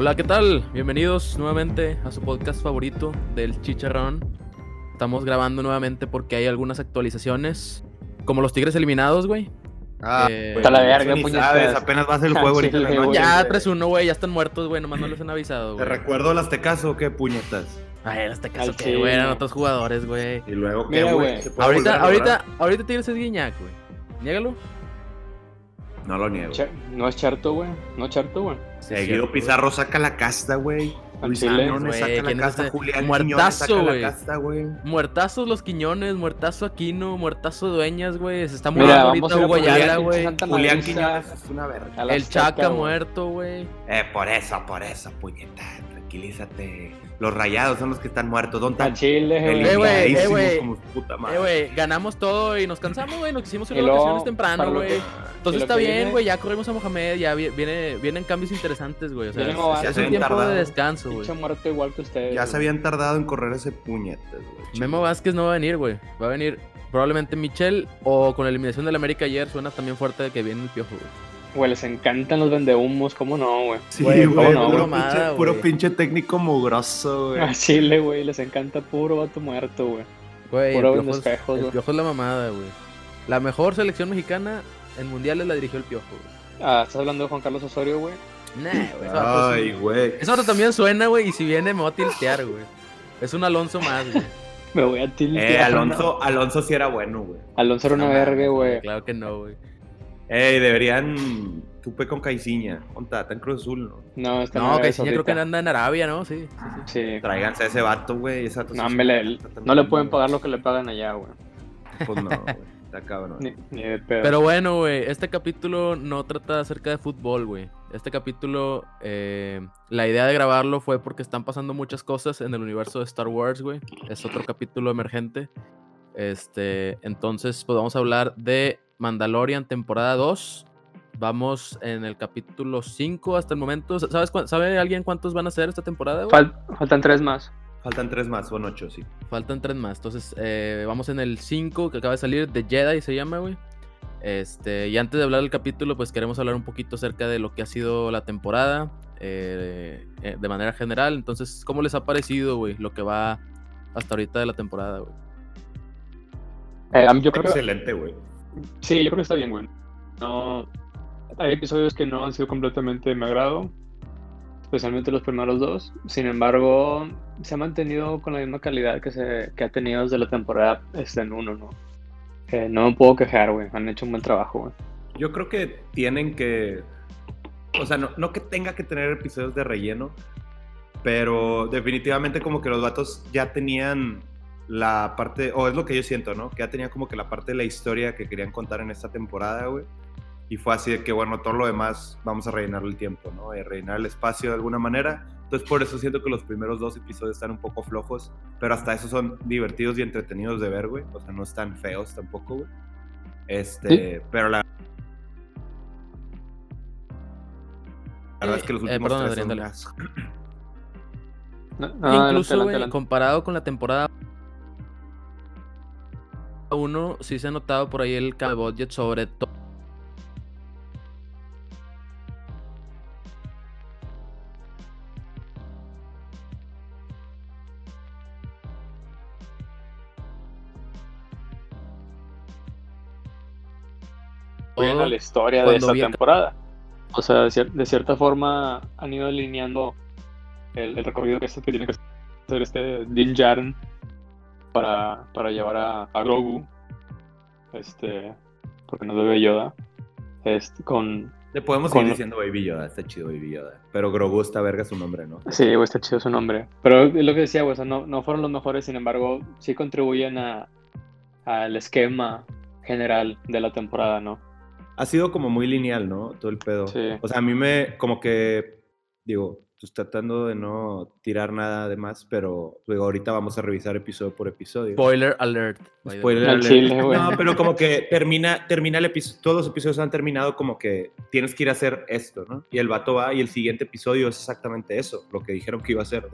Hola, ¿qué tal? Bienvenidos nuevamente a su podcast favorito del Chicharrón. Estamos grabando nuevamente porque hay algunas actualizaciones, como los Tigres eliminados, güey. Ah, Eh, pues, Está la verga, ni puñetas. sabes, apenas va a ser el juego ahorita la noche. güey. ya güey. 3-1, güey, ya están muertos, güey, nomás no les han avisado, ¿Te güey. recuerdo las Tecaso o qué puñetas? Ay, en este caso Al que, güey, eran otros jugadores, güey. Y luego qué, güey. güey. ¿Se puede volver Ahorita, ahorita, ahorita Tigres es Guiñac, güey. Niégalo. No lo niego. No es Charto, güey. No es Charto, güey. Seguido Pizarro saca la casta, güey. Luis chile. Quiñones saca la ¿quién es casta. ese? Julián Muertazo, Quiñones saca la güey. casta, güey. Muertazos los Quiñones, muertazo Aquino, muertazo Dueñas, güey. Se está muriendo ahorita Hugo Julián Ayala, güey. Julián Quiñones es una verga. El Chaca güey. muerto, güey. Eh, por eso, por eso, puñeta. Tranquilízate. Los rayados son los que están muertos. ¿Dónde están? Chile, Eh, güey. eh, güey. como Eh, madre. güey, ganamos todo y nos cansamos, güey. Nos quisimos ir a vacaciones temprano, güey. que- Entonces está bien, güey. Ya corrimos a Mohamed, ya vi- viene, vienen cambios interesantes, güey. O sea, Ya un se tiempo habían de tardado. descanso, güey. Igual que ustedes. Ya se habían tardado en correr ese puñetas, güey. Memo Vázquez no va a venir, güey. Va a venir probablemente Michel o con la eliminación del América ayer suena también fuerte de que viene el piojo, güey. Güey, les encantan los vendehumos, ¿cómo no, güey? Sí, Güey, güey, ¿cómo no? puro, pinche, puro güey. pinche técnico mugroso, güey. Al Chile, güey, les encanta puro vato muerto, güey. Güey, el Puro piojo, es, espejos, el güey. piojo es la mamada, güey. La mejor selección mexicana en mundiales la dirigió el piojo, güey. Ah, ¿estás hablando de Juan Carlos Osorio, güey? Nah, güey. Ay, güey. Eso también suena, güey, y si viene me va a tiltear, güey. Es un Alonso más, güey. Me voy a tiltear. Eh, ¿no? Alonso, Alonso sí era bueno, güey. Alonso era una verga, güey. Claro que no, güey. Ey, deberían. Tupe con Caiciña. Ponta, está en Cruz Azul, ¿no? No, está No, yo creo que anda en Arabia, ¿no? Sí, sí, sí. Sí. Tráiganse a ese vato, güey. Sí No, le- no le pueden pagar lo que le pagan allá, güey. Pues no, güey. Está cabrón. Ni, ni de pedo. Pero bueno, güey, este capítulo no trata acerca de fútbol, güey. Este capítulo, eh, la idea de grabarlo fue porque están pasando muchas cosas en el universo de Star Wars, güey. Es otro capítulo emergente. Este, entonces, pues vamos a hablar de Mandalorian temporada 2. Vamos en el capítulo 5 hasta el momento. ¿Sabes ¿Sabe alguien cuántos van a ser esta temporada? Fal- faltan tres más. Faltan tres más, son ocho, sí. Faltan tres más. Entonces, eh, vamos en el 5 que acaba de salir, de Jedi se llama, güey. Este, y antes de hablar del capítulo, pues queremos hablar un poquito acerca de lo que ha sido la temporada eh, eh, de manera general. Entonces, ¿cómo les ha parecido, güey, lo que va hasta ahorita de la temporada, güey? Eh, yo creo que Excelente, güey. Sí, yo creo que está bien, güey. No, hay episodios que no han sido completamente de mi agrado, especialmente los primeros dos. Sin embargo, se ha mantenido con la misma calidad que, se, que ha tenido desde la temporada este, en uno, ¿no? No me puedo quejar, güey. Han hecho un buen trabajo, güey. Yo creo que tienen que. O sea, no, no que tenga que tener episodios de relleno, pero definitivamente como que los vatos ya tenían la parte, o es lo que yo siento, ¿no? Que ya tenían como que la parte de la historia que querían contar en esta temporada, güey. Y fue así de que, bueno, todo lo demás vamos a rellenar el tiempo, ¿no? Y rellenar el espacio de alguna manera. Entonces, por eso siento que los primeros dos episodios están un poco flojos, pero hasta eso son divertidos y entretenidos de ver, güey. O sea, no están feos tampoco, güey. Este, pero la La verdad es que los Eh, últimos perdón, tres son Adrián. No, no, Incluso, comparado con la temporada 1, sí se ha notado por ahí el budget sobre todo. Bien a la historia de esta temporada. O sea, de, cier- de cierta forma han ido alineando el, el recorrido que, es- que tiene que hacer este Din Djarin para, para llevar a, a Grogu, este, porque nos debe Yoda, este, con... Le podemos Con- seguir diciendo Baby Yoda, está chido Baby Yoda. Pero Grogu está verga su nombre, ¿no? Sí, güey, está chido su nombre. Pero es lo que decía, güey, o sea, no, no fueron los mejores, sin embargo, sí contribuyen a al esquema general de la temporada, ¿no? Ha sido como muy lineal, ¿no? Todo el pedo. Sí. O sea, a mí me, como que, digo, pues tratando de no tirar nada de más, pero digo, ahorita vamos a revisar episodio por episodio. Spoiler alert. Spoiler Al alert. chile. No, pero como que termina, termina el episodio, todos los episodios han terminado como que tienes que ir a hacer esto, ¿no? Y el vato va y el siguiente episodio es exactamente eso, lo que dijeron que iba a hacer.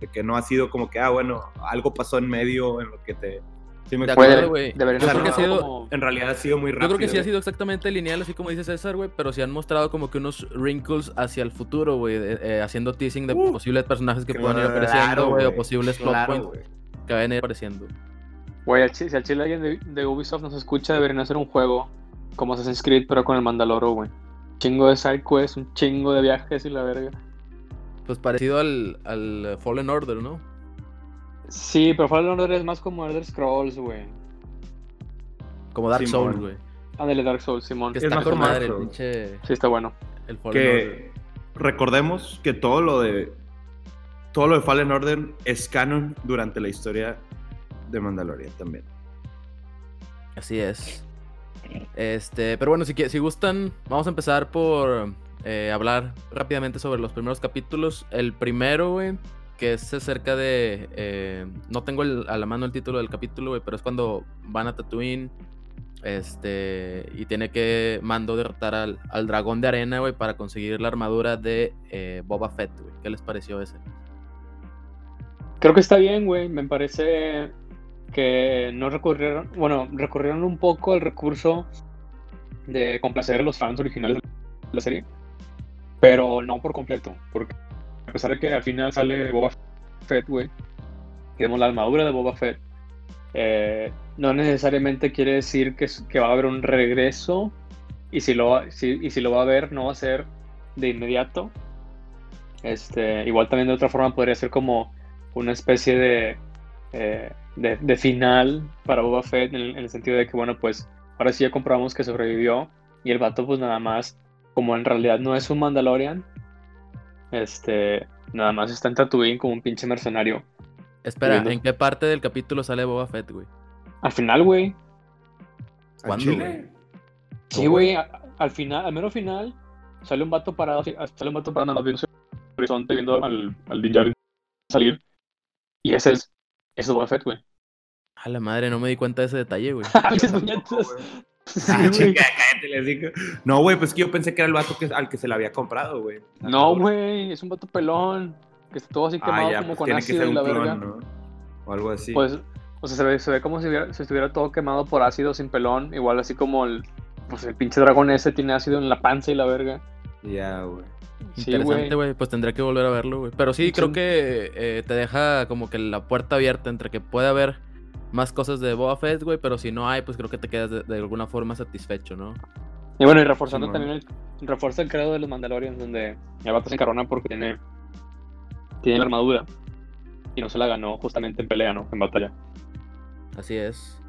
De que no ha sido como que, ah, bueno, algo pasó en medio en lo que te Sí, me De acuerdo. güey. Como- En realidad ha sido muy Yo rápido. creo que sí ha güey. sido exactamente lineal, así como dice César, güey, pero sí han mostrado como que unos wrinkles hacia el futuro, güey, eh, haciendo teasing de Uh, posibles personajes que puedan ir apareciendo, güey, o posibles plot claro, points güey. que vayan a ir apareciendo. Güey, si al chile alguien de, de Ubisoft nos escucha, deberían hacer un juego como Assassin's Creed, pero con el Mandaloro, güey. Chingo de side quests, un chingo de viajes y la verga. Pues parecido al, al Fallen Order, ¿no? Sí, pero Fallen Order es más como Elder Scrolls, güey. Como Dark Simón. Souls, güey. Ándale, Dark Souls, Simón. Que Es está con madre el pinche Sí, está bueno. el Fallen Order. Que recordemos que todo lo de todo lo de Fallen Order es canon durante la historia de Mandalorian también. Así es. Este, pero bueno, si, si gustan, vamos a empezar por eh, hablar rápidamente sobre los primeros capítulos. El primero, güey, que es acerca de. eh, no tengo a la mano el título del capítulo, güey, pero es cuando van a Tatooine. Este, y tiene que Mando derrotar al, al dragón de arena, güey, para conseguir la armadura de eh, Boba Fett, güey. ¿Qué les pareció ese? Creo que está bien, güey. Me parece que no recurrieron, bueno, recurrieron un poco al recurso de complacer a los fans originales de la serie, pero no por completo, porque a pesar de que al final sale Boba Fett, güey, tenemos la armadura de Boba Fett, eh, no necesariamente quiere decir que, va a haber un regreso, y si, lo, va- a haber, no va a ser de inmediato. Este, igual también de otra forma podría ser como una especie de, eh, de, final para Boba Fett en en el sentido de que, bueno, pues ahora sí ya comprobamos que sobrevivió y el vato pues nada más, como en realidad no es un Mandalorian, este, nada más está en Tatooine como un pinche mercenario. Espera, Viendo. ¿en qué parte del capítulo sale Boba Fett, güey? Al final, güey, ¿A ¿Cuándo, Chile? güey? sí, güey, a- al final, al mero final, sale un vato parado, sale un vato parado nada más viendo el horizonte, viendo al, al Din Djarin salir, y ese es, ese es Boba Fett, güey. A la madre, no me di cuenta de ese detalle, güey. Ah, güey. chica, cállate, les digo. No, güey, pues que yo pensé que era el vato que, al que se le había comprado, güey. No, güey, es un vato pelón. Que está todo así Ah, quemado ya, como pues con tiene que ácido ser y un la clon, verga. ¿no? O algo así. Pues, o sea, se ve, se ve como si, hubiera- si estuviera todo quemado por ácido sin pelón. Igual así como el, pues el pinche dragón ese tiene ácido en la panza y la verga. Ya, güey. Sí, Interesante, güey. Pues tendría que volver a verlo, güey. Pero sí, Sí. creo que eh, te deja como que la puerta abierta entre que puede haber más cosas de Boba Fett, güey. Pero si no hay, pues creo que te quedas de, de alguna forma satisfecho, ¿no? Y bueno, y reforzando también el, refuerza el credo de los Mandalorians, donde el vato se encarona porque tiene, tiene la armadura. Y no se la ganó justamente en pelea, ¿no? En batalla. Así es.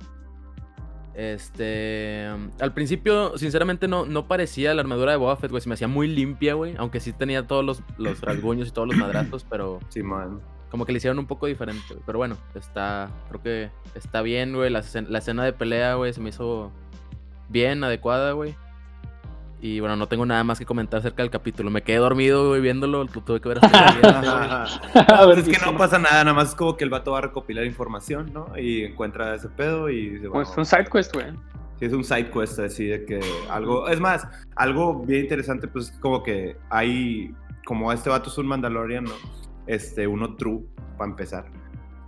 Este. Al principio, sinceramente, no, no parecía la armadura de Boba Fett, güey. Se me hacía muy limpia, güey. Aunque sí tenía todos los, los rasguños y todos los madrazos, pero Sí, man. Como que le hicieron un poco diferente, güey. Pero bueno, está. Creo que está bien, güey. La, la escena de pelea, güey, se me hizo bien, adecuada, güey. Y bueno, no tengo nada más que comentar acerca del capítulo. Me quedé dormido, güey, viéndolo. Lo tuve que ver hasta el día, güey. A ver, es que no pasa nada, nada más es como que el vato va a recopilar información, ¿no? Y encuentra ese pedo y dice, Pues bueno, un side quest, güey. Sí, es un side quest así de que algo. Es más, algo bien interesante, pues como que hay. Como este vato es un Mandalorian, ¿no? Este, uno true, para empezar.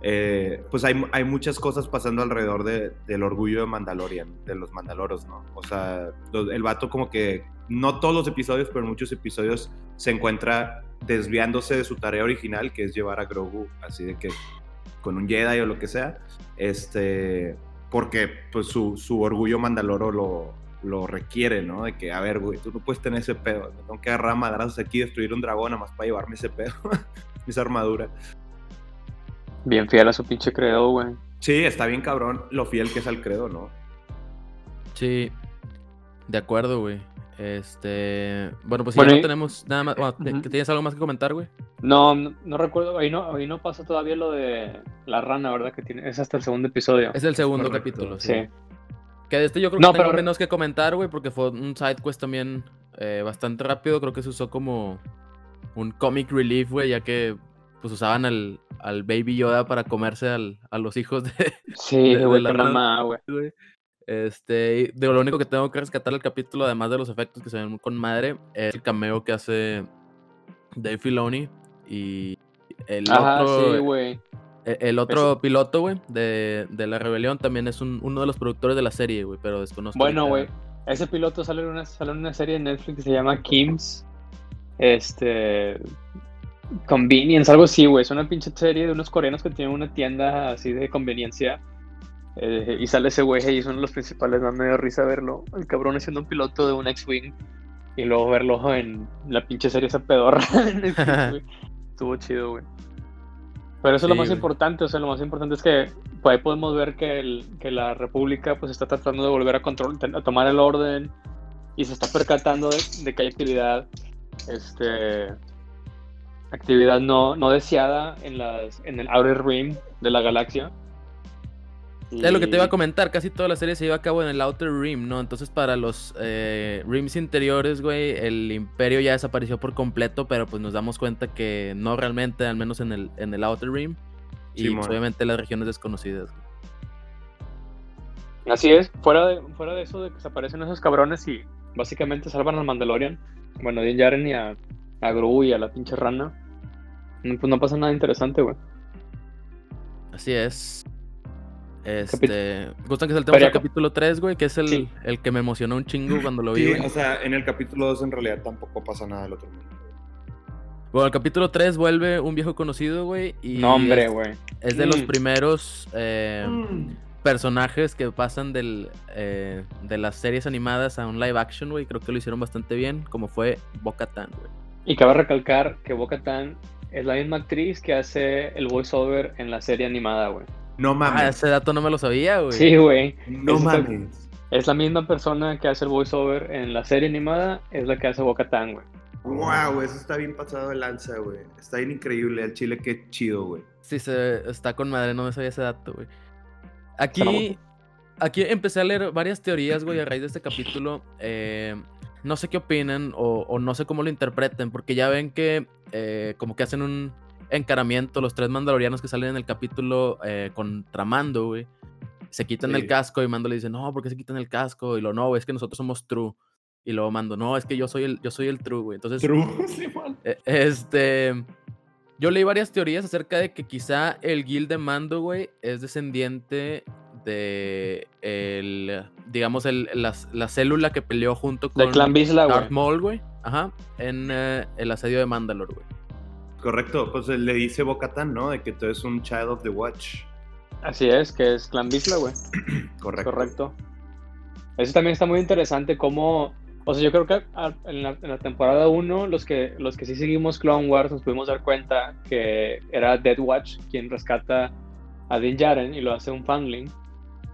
eh, pues hay, hay muchas cosas pasando alrededor de- del orgullo de Mandalorian, de los Mandaloros, ¿no? O sea, el vato como que, no todos los episodios, pero en muchos episodios se encuentra desviándose de su tarea original, que es llevar a Grogu, así de que con un Jedi o lo que sea, este, porque pues su, su orgullo Mandaloro lo, lo requiere, ¿no? De que, a ver, güey, tú no puedes tener ese pedo, me tengo que agarrar madrazos aquí destruir un dragón nada más para llevarme ese pedo, esa armadura. Bien fiel a su pinche credo, güey. Sí, está bien cabrón lo fiel que es al credo, ¿no? Sí, de acuerdo, güey. Este. Bueno, pues si Bueno, ya no y- tenemos nada más. bueno, ¿te- Ujú. ¿Tienes algo más que comentar, güey? No, no, no recuerdo, ahí no, ahí no pasa todavía lo de la rana, ¿verdad? Que tiene, es hasta el segundo episodio. Es el segundo Correcto, capítulo, sí. Sí. Que de este yo creo No, que tengo pero- menos que comentar, güey, porque fue un side quest también eh, bastante rápido. Creo que se usó como un comic relief, güey, ya que pues usaban al, al Baby Yoda para comerse al- a los hijos de, Sí, güey, la mamá, güey. Este, de lo único que tengo que rescatar del capítulo, además de los efectos que se ven con madre, es el cameo que hace Dave Filoni y el Ajá, otro, sí, güey. E- El otro piloto, güey, de, de la rebelión también es un- uno de los productores de la serie, güey, pero desconozco. Bueno, güey, ese piloto sale en, una, sale en una serie de Netflix que se llama Kim's. Este. Convenience, algo así, güey. Es una pinche serie de unos coreanos que tienen una tienda así de conveniencia. Eh, y sale ese güey y es uno de los principales. Me da medio risa verlo. El cabrón siendo un piloto de un X-Wing. Y luego verlo en la pinche serie esa pedorra. Estuvo chido, güey. Pero eso es lo más güey. importante, o sea, lo más importante es que pues, ahí podemos ver que, el- que la República pues está tratando de volver a control, a tomar el orden y se está percatando de, de que hay actividad, este, actividad no, no deseada en las, en el Outer Rim de la galaxia. Es lo que te iba a comentar, casi toda la serie se lleva a cabo en el Outer Rim, ¿no? Entonces para los eh, Rims interiores, güey, el imperio ya desapareció por completo, pero pues nos damos cuenta que no realmente, al menos en el, en el Outer Rim. Y Simón. pues, obviamente las regiones desconocidas. Así es, fuera de, fuera de eso de que se aparecen esos cabrones y básicamente salvan al Mandalorian. Bueno, a Din Djarin y a, a Gru y a la pinche rana. no, Pues no pasa nada interesante, güey. Así es. Este, ¿Gustan que saltemos Pero al capítulo 3, güey? Que es el, Sí. el que me emocionó un chingo cuando lo vi, Sí, güey. o sea, en el capítulo 2 en realidad tampoco pasa nada del otro mundo. Bueno, el capítulo 3 vuelve un viejo conocido, güey. Y No, hombre, es- güey. Es de los Mm. primeros eh, personajes que pasan del, eh, de las series animadas a un live action, güey. Creo que lo hicieron bastante bien, como fue Bo-Katan, güey. Y cabe recalcar que Bo-Katan es la misma actriz que hace el voiceover en la serie animada, güey. No Ah, mames. ese dato no me lo sabía, güey. Sí, güey. no mames. Es la misma persona que hace el voiceover en la serie animada, es la que hace Bo-Katan, güey. Wow, eso está bien pasado de lanza, güey. Está bien increíble. El chile, qué chido, güey. Sí, se, está con madre, no me sabía ese dato, güey. Aquí, aquí empecé a leer varias teorías, güey, a raíz de este capítulo. Eh, no sé qué opinan o, o no sé cómo lo interpreten, porque ya ven que eh, como que hacen un encaramiento los tres mandalorianos que salen en el capítulo eh, contra Mando, güey. Se quitan Sí. el casco y Mando le dice, no, ¿por qué se quitan el casco? Y lo, no, es que nosotros somos True. Y luego Mando, no, es que yo soy el, yo soy el True, güey. Entonces, True, sí, eh, Este. Yo leí varias teorías acerca de que quizá el guild de Mando, güey, es descendiente de el, digamos, el, la, la célula que peleó junto con clan. Darth Maul, güey. Ajá. En eh, el asedio de Mandalore, güey. Correcto, pues él le dice Bocatan, ¿no? De que tú eres un child of the watch. Así es, que es clan Vizsla, güey. Correcto. Correcto. Eso también está muy interesante cómo... O sea, yo creo que en la, en la temporada 1, los que, los que sí seguimos Clone Wars, nos pudimos dar cuenta que era Dead Watch quien rescata a Din Djarin y lo hace un fanling.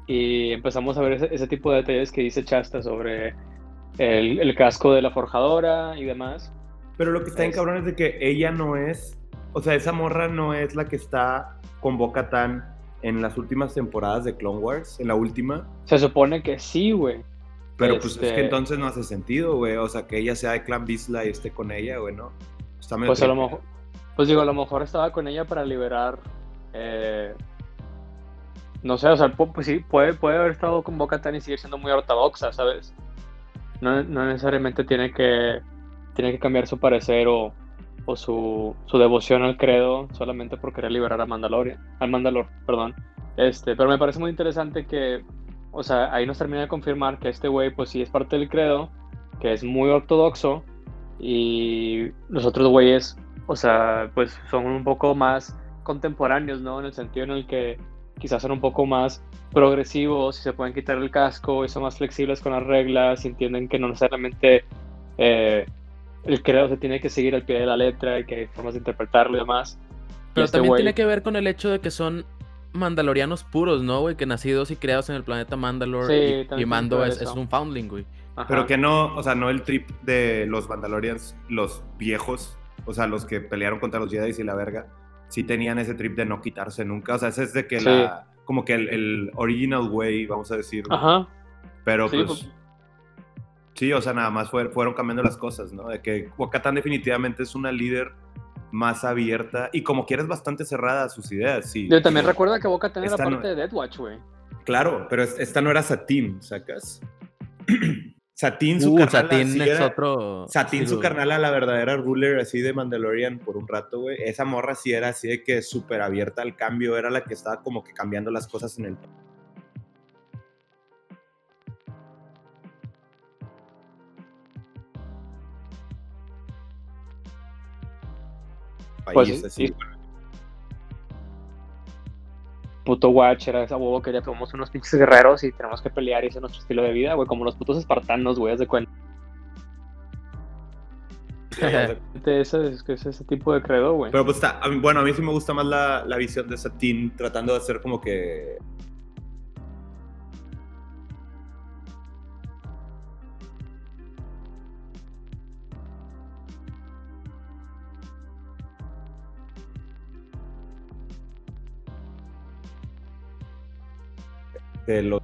Y empezamos a ver ese, ese tipo de detalles que dice Chasta sobre el, el casco de la forjadora y demás. Pero lo que está en Es- cabrón es de que ella no es, o sea, esa morra no es la que está con Bocatan en las últimas temporadas de Clone Wars, en la última. Se supone que sí, güey. Pero pues es Este- que entonces no hace sentido, güey. O sea, que ella sea de Clan Vizsla y esté con ella, güey, ¿no? Está medio Pues a lo mejor, pues digo, a lo mejor estaba con ella para liberar. eh, no sé, o sea, pu- pues sí, puede, puede haber estado con Boca y seguir siendo muy ortodoxa, ¿sabes? No, no necesariamente tiene que, tiene que cambiar su parecer o, o su, su devoción al credo solamente por querer liberar a Mandalorian, al Mandalor, perdón. Este, pero me parece muy interesante que, o sea, ahí nos termina de confirmar que este güey, pues sí es parte del credo, que es muy ortodoxo, y los otros güeyes, o sea, pues son un poco más contemporáneos, ¿no? En el sentido en el que quizás son un poco más progresivos y se pueden quitar el casco y son más flexibles con las reglas y entienden que no necesariamente eh, el credo se tiene que seguir al pie de la letra y que hay formas de interpretarlo y demás. Y Pero este también güey- tiene que ver con el hecho de que son mandalorianos puros, ¿no, güey? Que nacidos y creados en el planeta Mandalore. Sí, y- Mando es, un foundling, güey. Ajá. Pero que no, o sea, no el trip de los Mandalorians, los viejos, o sea, los que pelearon contra los Jedi y la verga, sí tenían ese trip de no quitarse nunca. O sea, ese es de que Sí. la, como que el, el original way, vamos a decir. Ajá. Pero Sí, pues. Sí, o sea, nada más fue- fueron cambiando las cosas, ¿no? De que Wakatan definitivamente es una líder más abierta y como quieres bastante cerrada a sus ideas, sí. Yo también recuerda que Boca era Esta no- parte de Death Watch, güey. Claro, pero es- esta no era Satín, ¿sacas? Satín, su Uh, carnala, Satín sí es era- otro. Satín, sí, su güey. carnala, la verdadera ruler así de Mandalorian por un rato, güey. Esa morra sí era así de que súper abierta al cambio, era la que estaba como que cambiando las cosas en el país. Pues sí, así. sí. Puto Watch era esa huevo que ya somos unos pinches guerreros y tenemos que pelear y ese es nuestro estilo de vida, güey, como los putos espartanos, güey, de cuenta. Ese, es, es ese tipo de credo, güey. Pero pues está, a mí- bueno, a mí sí me gusta más la, la visión de Satín tratando de hacer como que... de lo-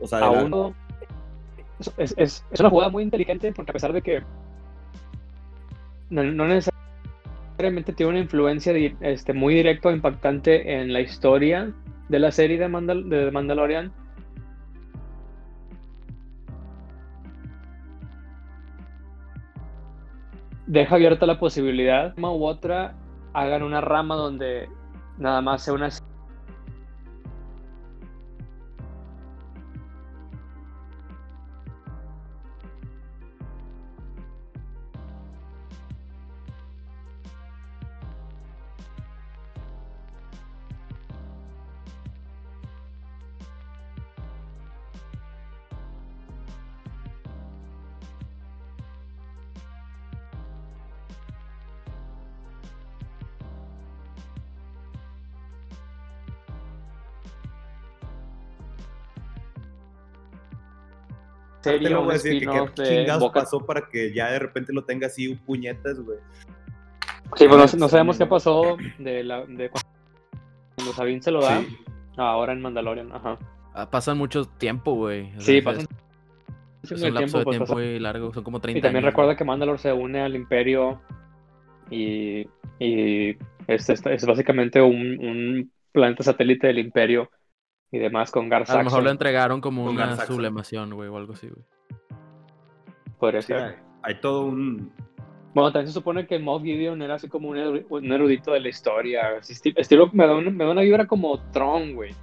O sea, de a la- uno. Es, es, es una jugada muy inteligente porque a pesar de que no, necesariamente tiene una influencia este, muy directa o impactante en la historia de la serie de, Mandal de Mandalorian, deja abierta la posibilidad una u otra hagan una rama donde nada más sea una serie, Te lo un voy a decir, que qué de chingados Boca pasó para que ya de repente lo tenga así puñetas, güey. Sí, pues no, Sí, no sabemos qué pasó de, la, de cuando Sabine se lo da Sí. ahora en Mandalorian. Ajá. Ah, Pasan mucho tiempo, güey. Sea, Sí, es- pasa un Es un lapso tiempo. de pues, tiempo muy largo, son como 30 Y también años, recuerda que Mandalore se une al Imperio y, y es, es, es básicamente un, un planeta satélite del Imperio y demás con Gar A lo mejor lo entregaron como Con una sublemación, güey, o algo así, güey. podría Sí, ser. hay, hay todo un... Bueno, también se supone que Moff Gideon era así como un, eru- un erudito de la historia. estilo, me, da una, me da una vibra como Tron, güey.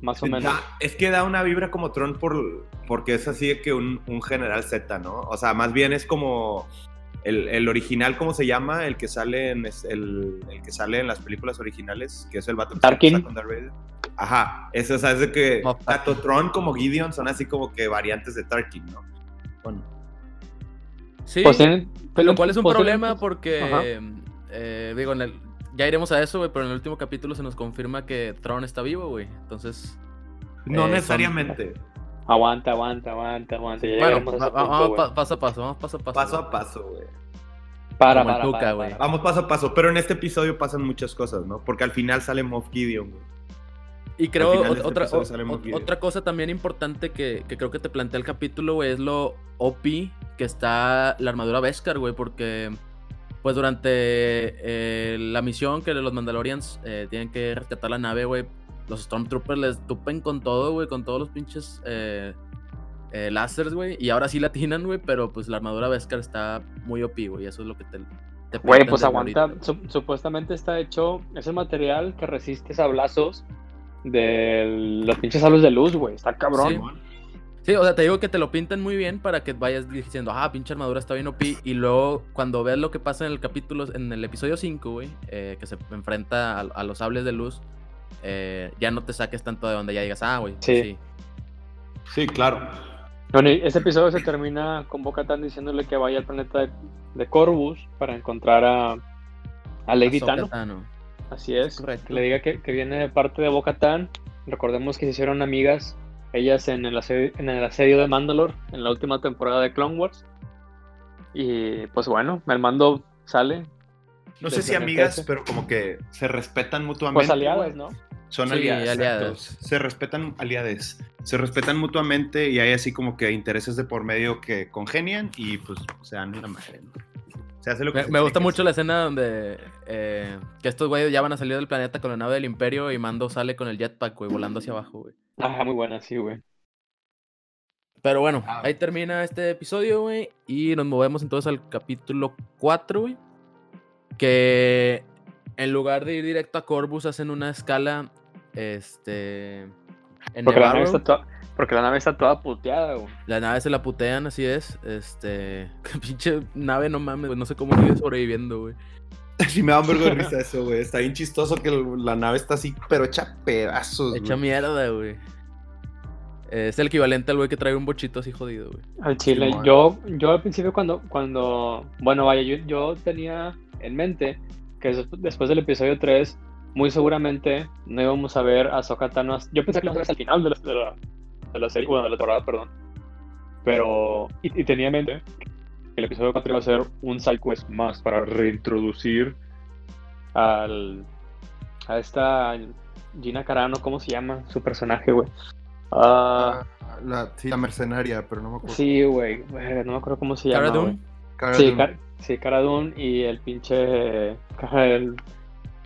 Más o menos. Da- es que da una vibra como Tron por, porque es así que un, un general Z, ¿no? O sea, más bien es como el, el original, ¿cómo se llama? El que sale en el, el que sale en las películas originales, que es el vato Tarkin. está con Darth Vader. Ajá, eso, o sea, es de que tanto Tron como Gideon son así como que variantes de Tarkin, ¿no? Bueno, Sí, Pues tienen- lo cual es un pues problema porque, eh, digo, en el, ya iremos a eso, güey, pero en el último capítulo se nos confirma que Tron está vivo, güey. Entonces, no Eh, son- necesariamente, Aguanta, aguanta, aguanta, aguanta. ya bueno, a punto, vamos pa- paso a paso, vamos paso a paso. paso a paso, güey. Para, para, Tuca, para, güey. para. Vamos paso a paso, pero en este episodio pasan muchas cosas, ¿no? Porque al final sale Moff Gideon, güey. Y creo este otra, o- otra cosa también importante que, que creo que te plantea el capítulo, güey, es lo OP que está la armadura Beskar, güey, porque pues durante eh, la misión que los Mandalorians eh, tienen que rescatar la nave, güey, los Stormtroopers les tupen con todo, güey, con todos los pinches eh, eh, láseres, güey, y ahora sí la atinan, güey, pero pues la armadura Beskar está muy OP, güey, eso es lo que te... te Güey, pues aguanta. ahorita. su- supuestamente está hecho. Es el material que resiste sablazos de los pinches sables de luz, güey. Está cabrón. Sí. Sí, o sea, te digo que te lo pintan muy bien para que vayas diciendo, ah, pinche armadura está bien OP. Y luego, cuando ves lo que pasa en el capítulo, en el episodio 5, güey, eh, que se enfrenta a, a los sables de luz, eh, ya no te saques tanto de donde ya digas, ah, güey, Sí. sí. Sí, claro. Bueno, y ese episodio se termina con Bo-Katan diciéndole que vaya al planeta de, de Corvus para encontrar a, a Lady Tano. Tano. Así es. Correcto. Que le diga que, que viene de parte de Bo-Katan. Recordemos que se hicieron amigas ellas en el, asedio, en el asedio de Mandalore en la última temporada de Clone Wars. Y pues bueno, el mando sale. No sé si amigas, ese. pero como que se respetan mutuamente. Pues aliadas. ¿no? Son Sí, aliadas. Se respetan aliades. Se respetan mutuamente y hay así como que intereses de por medio que congenian y pues se dan una madre. ¿no? Se hace lo que Me, se me gusta que mucho hacer. la escena donde eh, que estos güeyes ya van a salir del planeta con la nave del Imperio y Mando sale con el jetpack, güey, volando hacia abajo, güey. Ajá, muy buena, sí, güey. Pero bueno, Ah. ahí termina este episodio, güey. Y nos movemos entonces al capítulo 4, güey. Que en lugar de ir directo a Corbus, hacen una escala. Este. En Porque la, nave está toda, porque la nave está toda puteada, güey. La nave se la putean, así es. Este. Pinche nave, no mames, güey. No sé cómo sigue sobreviviendo, güey. Sí me da un vergo de risa eso, güey. Está bien chistoso que la nave está así, pero hecha pedazos, Hecha güey. mierda, güey. Es el equivalente al güey que trae un bochito así jodido, güey. Al chile, yo, yo al principio cuando, cuando, bueno, vaya, yo, yo tenía en mente que des- después del episodio 3, muy seguramente no íbamos a ver a Ahsoka Tano. hasta- Yo pensé que lo íbamos a ver el final de la, de la, de la serie, bueno, de la temporada, perdón. Pero, y, y tenía en mente que el episodio 4 iba a ser un side quest más para reintroducir al, a esta Gina Carano, ¿cómo se llama su personaje, güey? Ah, Ah, la, sí, la mercenaria, pero no me acuerdo. Sí, güey, no me acuerdo cómo se llama. Dune. güey. Cara Sí. Car sí, Cara Dune y el pinche. Del.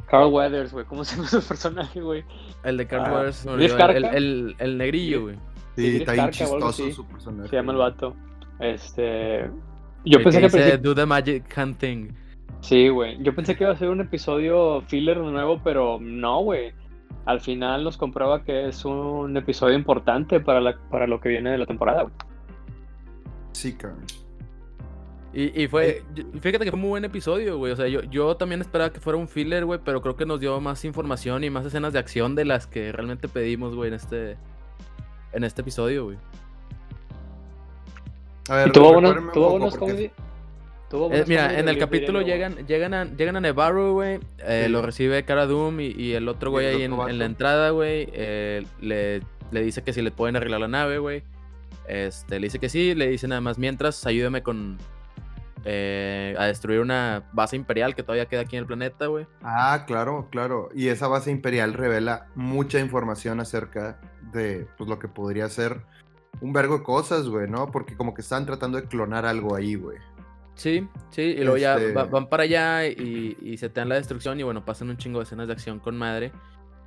Carl Weathers, güey. ¿Cómo se llama su personaje, güey? El de Carl Ah, Weathers, el, el, el negrillo, güey. Sí, Sí, está bien chistoso su personaje. Se llama el vato. Este. Yo El pensé que, dice, Do the magic hand thing. Sí, güey. Yo pensé que iba a ser un episodio filler nuevo, pero no, güey. Al final nos comprueba que es un episodio importante para, la, para lo que viene de la temporada, güey. Sí, cabrón. Y, y fue, yo- fíjate que fue un muy buen episodio, güey. O sea, yo, yo también esperaba que fuera un filler, güey, pero creo que nos dio más información y más escenas de acción de las que realmente pedimos, güey, en este, en este episodio, güey. A ver, tuvo, buenos, porque- tuvo Eh, mira, en el capítulo llegan, llegan, a, llegan a Nevarro, güey. eh, Sí. Lo recibe Cara Doom y, y el otro güey ahí en, la entrada, güey. eh, le, le dice que si le pueden arreglar la nave, güey. Este, le dice que sí, le dice nada más, mientras, ayúdame con... eh, a destruir una base imperial que todavía queda aquí en el planeta, güey. Ah, claro, claro. Y esa base imperial revela mucha información acerca de pues, lo que podría ser un vergo de cosas, güey, ¿no? Porque como que están tratando de clonar algo ahí, güey. Sí, sí, y luego ya Este- va- van para allá y, y se te dan la destrucción y bueno, pasan un chingo de escenas de acción con madre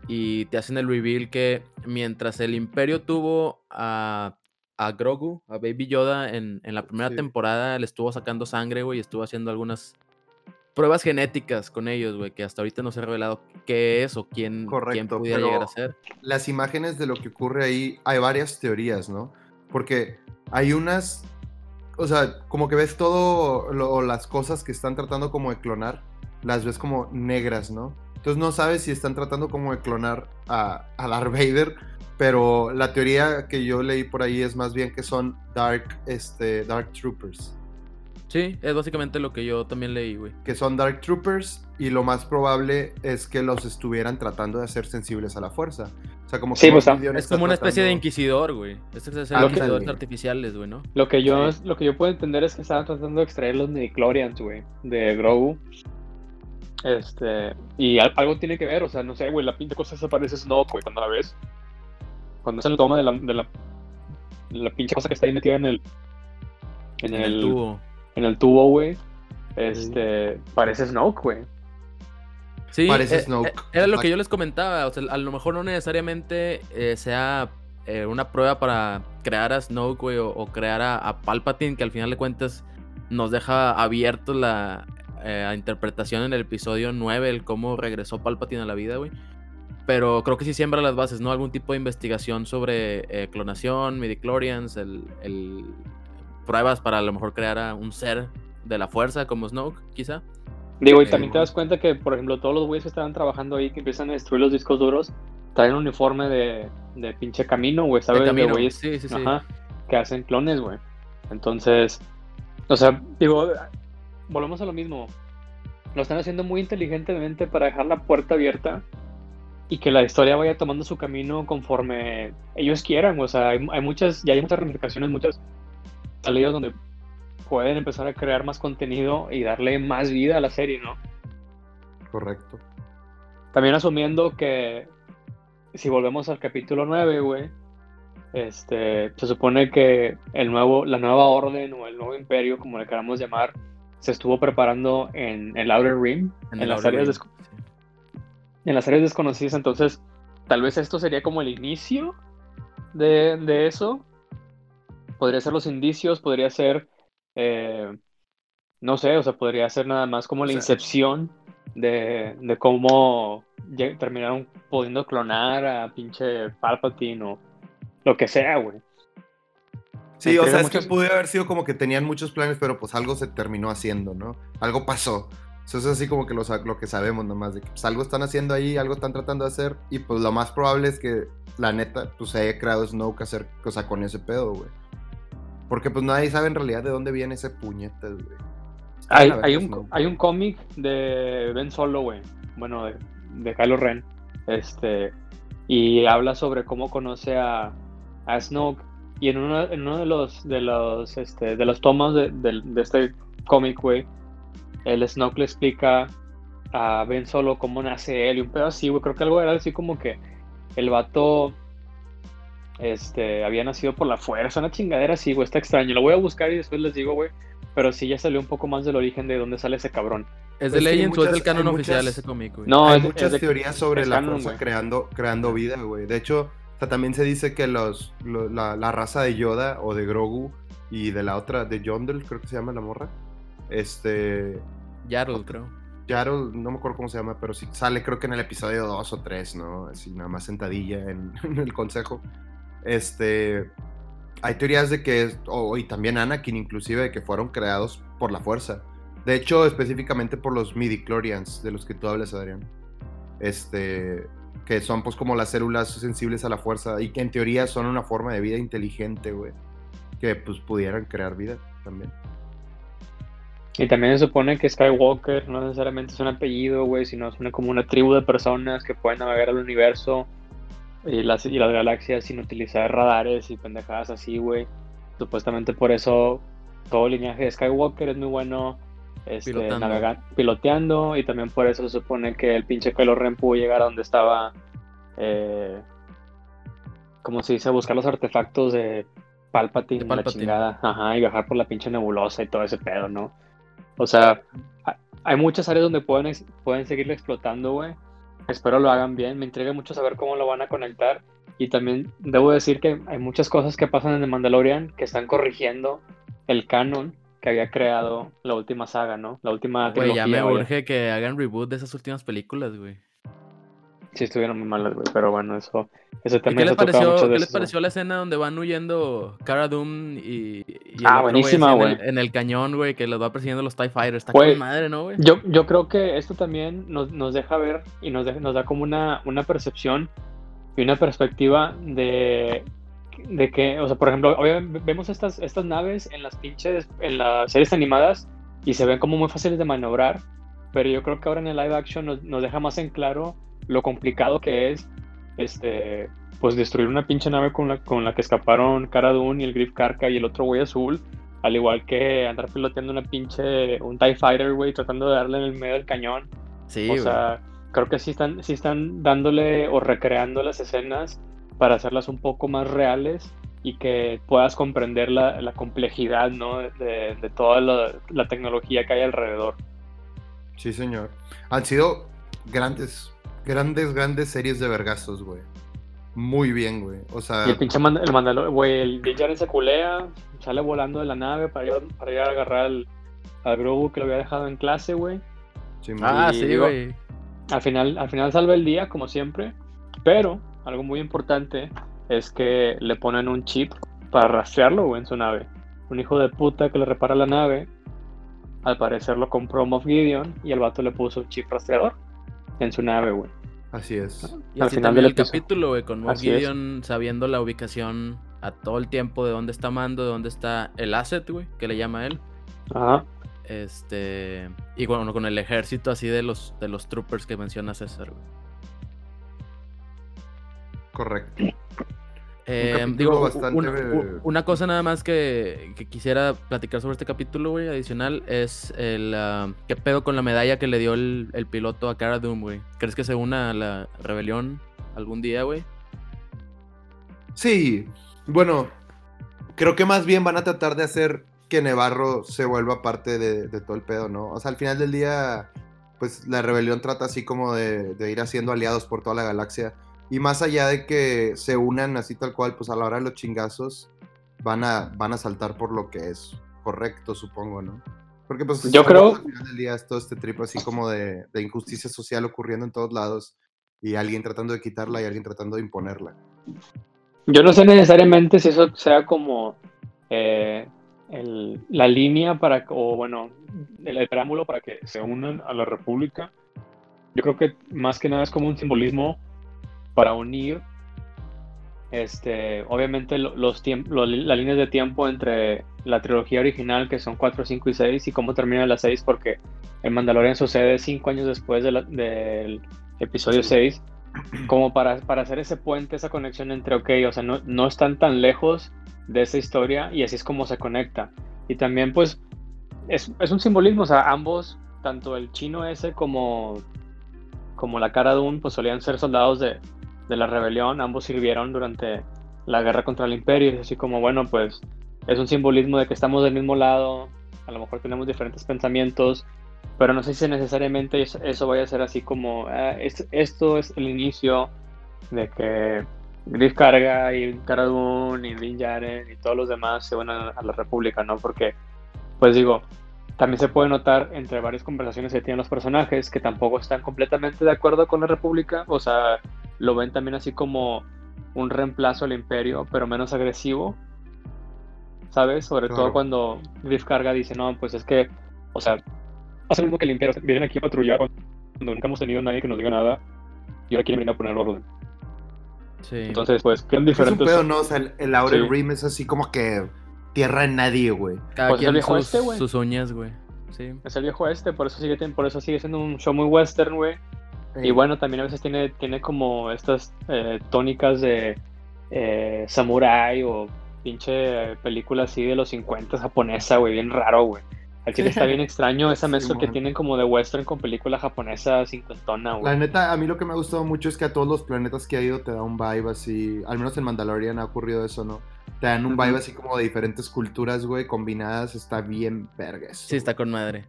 y te hacen el reveal que mientras el imperio tuvo a, a Grogu, a Baby Yoda en, en la primera Sí. temporada, le estuvo sacando sangre, güey, y estuvo haciendo algunas pruebas genéticas con ellos, güey, que hasta ahorita no se ha revelado qué es o quién, quién Correcto, pudiera llegar a ser. Las imágenes de lo que ocurre ahí, hay varias teorías, ¿no? Porque hay unas, o sea, como que ves todo lo- las cosas que están tratando como de clonar, las ves como negras, ¿no? Entonces no sabes si están tratando como de clonar a, a Darth Vader, pero la teoría que yo leí por ahí es más bien que son Dark, este, Dark Troopers. Sí, es básicamente lo que yo también leí, güey. Que son Dark Troopers y lo más probable es que los estuvieran tratando de hacer sensibles a la fuerza. O sea, como que Sí, pues, Es como una especie de inquisidor, güey. Estos es Ándale. inquisidores artificiales, güey, ¿no? Lo que yo, Sí. lo que yo puedo entender es que estaban tratando de extraer los midichlorians, güey, de Grogu. Este, y al- algo tiene que ver, o sea, no sé, güey, la pinche cosa se parece a Snoke, güey, cuando la ves. Cuando se le toma de la, de la, la pinche cosa que está ahí metida en el, en, En el, el tubo. En el tubo, güey. Este, parece Snoke, güey. Sí, Parece eh, Snoke, eh, era lo que yo les comentaba. O sea, a lo mejor no necesariamente eh, sea eh, una prueba para crear a Snoke, güey, o, o crear a, a Palpatine, que al final de cuentas nos deja abierto la eh, interpretación en el episodio 9, el cómo regresó Palpatine a la vida, güey. Pero creo que sí siembra las bases, ¿no? Algún tipo de investigación sobre eh, clonación, midichlorians, el, el- pruebas para a lo mejor crear a un ser de la fuerza como Snoke, quizá. Digo, y Eh, también te das cuenta que, por ejemplo, todos los güeyes que estaban trabajando ahí, que empiezan a destruir los discos duros, traen un uniforme de, de pinche camino, güey, ¿sabes? De camino. güeyes Sí, sí, sí. Ajá, que hacen clones, güey. Entonces, o sea, digo, volvemos a lo mismo. Lo están haciendo muy inteligentemente para dejar la puerta abierta y que la historia vaya tomando su camino conforme ellos quieran. O sea, hay, hay muchas, ya hay muchas ramificaciones, muchas salidas donde pueden empezar a crear más contenido y darle más vida a la serie, ¿no? Correcto. También asumiendo que si volvemos al capítulo 9, güey, este, se supone que el nuevo, la nueva orden o el nuevo imperio, como le queramos llamar, se estuvo preparando en el Outer Rim, en, las áreas en las áreas desconocidas. Entonces, tal vez esto sería como el inicio de, eso. Podría ser los indicios, podría ser, eh, no sé, o sea, podría ser nada más como la incepción de, de cómo terminaron pudiendo clonar a pinche Palpatine o lo que sea, güey. Sí, o sea, es que pudo haber sido como que tenían muchos planes, pero pues algo se terminó haciendo, ¿no? Algo pasó. Eso es así como que lo, lo que sabemos nomás, de que pues, algo están haciendo ahí, algo están tratando de hacer, y pues lo más probable es que la neta, pues se haya creado Snoke hacer cosa con ese pedo, güey. Porque pues nadie sabe en realidad de dónde viene ese puñete, güey. Hay, hay, un, hay un cómic de Ben Solo, güey. Bueno, de, de Kylo Ren. Este. Y habla sobre cómo conoce a, a Snoke. Y en uno, en uno de los de los este, de los tomas de, de este cómic, güey, el Snoke le explica a Ben Solo cómo nace él y un pedo así, güey. Creo que algo era así como que el vato este, había nacido por la fuerza, una chingadera así, güey. Está extraño. Lo voy a buscar y después les digo, güey. Pero sí ya salió un poco más del origen de dónde sale ese cabrón. ¿Es de pues Legends o es del canon oficial ese cómic, güey? No, hay muchas teorías sobre la fuerza creando, creando vida, güey. De hecho, también se dice que los, la, la, raza de Yoda o de Grogu y de la otra, de Yondel, creo que se llama la morra. Este, Yarl, creo. Yarl, no me acuerdo cómo se llama, pero sí sale creo que en el episodio 2 o 3, ¿no? Así nada más sentadilla en, el consejo. Este, hay teorías de que, y también Anakin inclusive, de que fueron creados por la fuerza. De hecho, específicamente por los midi-chlorians, de los que tú hablas, Adrián. Este, que son pues como las células sensibles a la fuerza y que en teoría son una forma de vida inteligente, güey. Que pues pudieran crear vida también. Y también se supone que Skywalker no necesariamente es un apellido, güey, sino es una, como una tribu de personas que pueden navegar al universo y las, y las galaxias sin utilizar radares y pendejadas así, güey. Supuestamente por eso todo el linaje de Skywalker es muy bueno este, piloteando. piloteando y también por eso se supone que el pinche Kylo Ren pudo llegar a donde estaba, eh, como se dice, buscar los artefactos de Palpatine, de la chingada, ajá, y viajar por la pinche nebulosa y todo ese pedo, ¿no? O sea, hay muchas áreas donde pueden, pueden seguirlo explotando, güey. Espero lo hagan bien. Me intriga mucho saber cómo lo van a conectar. Y también debo decir que hay muchas cosas que pasan en The Mandalorian que están corrigiendo el canon que había creado la última saga, ¿no? La última Güey, ya me urge que hagan reboot de esas últimas películas, güey. Sí, estuvieron muy malas, güey, pero bueno, eso, eso también ¿Qué, les pareció, ¿qué les pareció la escena donde van huyendo Cara Doom y, y ah, buenísima, güey. En, el cañón, güey, que los va persiguiendo los TIE Fighters. Está con madre, ¿no, güey? Yo, yo creo que esto también nos, nos deja ver y nos, nos da como una, una percepción y una perspectiva de, de que, o sea, por ejemplo, vemos estas, estas naves en las pinches, en las series animadas y se ven como muy fáciles de maniobrar, pero yo creo que ahora en el live action nos, nos deja más en claro lo complicado que es este pues destruir una pinche nave con la, con la que escaparon Cara Dune y el Griff Karka y el otro güey azul, al igual que andar piloteando una pinche un TIE Fighter, güey, tratando de darle en el medio del cañón. Sí, o sea, creo que sí están, sí están dándole o recreando las escenas para hacerlas un poco más reales y que puedas comprender la, la complejidad, ¿no? De, de toda la, la tecnología que hay alrededor. Sí, señor. Han sido grandes grandes, grandes series de vergazos, güey. Muy bien, güey. O sea. Y el pinche el mandalo, güey, el Din se culea, sale volando de la nave para ir, para ir a agarrar al, al Grogu que lo había dejado en clase, güey. ah, sí, güey. Al final, al final salva el día, como siempre. Pero, algo muy importante es que le ponen un chip para rastrearlo, güey, en su nave. Un hijo de puta que le repara la nave. Al parecer lo compró Moff Gideon y el vato le puso un chip rastreador en su nave, güey. Así es. Y al final del capítulo, güey, con Moff Gideon sabiendo la ubicación a todo el tiempo de dónde está Mando, de dónde está el asset, güey, que le llama él. Ajá. Este. Y bueno, con el ejército así de los, de los troopers que menciona César, güey. Correcto. Eh, digo, una cosa nada más que, quisiera platicar sobre este capítulo, güey, adicional, es el uh, qué pedo con la medalla que le dio el, piloto a Cara Doom, güey. ¿Crees que se una a la rebelión algún día, güey? Sí, bueno, creo que más bien van a tratar de hacer que Nevarro se vuelva parte de, de todo el pedo, ¿no? O sea, al final del día, pues la rebelión trata así como de, de ir haciendo aliados por toda la galaxia. Y más allá de que se unan así tal cual, pues a la hora de los chingazos van a, van a saltar por lo que es correcto, supongo, ¿no? Porque pues Yo creo- al final del día es todo este trip así como de, de injusticia social ocurriendo en todos lados y alguien tratando de quitarla y alguien tratando de imponerla. Yo no sé necesariamente si eso sea como eh, el- la línea para, o bueno, el, el preámbulo para que se unan a la República. Yo creo que más que nada es como un simbolismo para unir, este, obviamente lo- los tiemp- lo- las líneas de tiempo entre la trilogía original, que son 4, 5 y 6, y cómo termina la 6, porque el Mandalorian sucede 5 años después de la- del episodio 6 como para, para hacer ese puente, esa conexión entre, ok, o sea, no, no están tan lejos de esa historia y así es como se conecta. Y también, pues, es, es un simbolismo, o sea, ambos, tanto el chino ese como, como la cara de un, pues solían ser soldados de, de la rebelión, ambos sirvieron durante la guerra contra el imperio, es así como, bueno, pues, es un simbolismo de que estamos del mismo lado, a lo mejor tenemos diferentes pensamientos, pero no sé si necesariamente eso, vaya a ser así como ah, es- esto es el inicio de que Griff Carga y Cara y Din Djarin y todos los demás se unan a la República, ¿no? Porque, pues digo, también se puede notar entre varias conversaciones que tienen los personajes que tampoco están completamente de acuerdo con la República, o sea, lo ven también así como un reemplazo al Imperio, pero menos agresivo, ¿sabes? Sobre todo cuando Griff Carga dice, no, pues es que, o sea, hace lo mismo que el Imperio, vienen aquí a patrullar cuando nunca hemos tenido nadie que nos diga nada y ahora quieren venir a poner orden. Sí. Entonces, pues, quedan Es un diferentes. pedo, ¿no? O sea, el, el Outer Sí. Rim es así como que tierra de nadie, güey. Cada pues, el quien viejo sus, este, güey. sus uñas, güey. Sí. Es el viejo este, por eso sigue, por eso sigue siendo un show muy western, güey. Y bueno, también a veces tiene, tiene como estas eh, tónicas de eh, samurai o pinche película así de los 50 japonesa, güey, bien raro, güey. Al chile está bien extraño esa Sí, mezcla que tienen como de western con película japonesa cincuentona, La güey. neta, a mí lo que me ha gustado mucho es que a todos los planetas que ha ido te da un vibe así, al menos en Mandalorian ha ocurrido eso, ¿no? Te dan un vibe así como de diferentes culturas, güey, combinadas, está bien vergas. Sí, está con madre.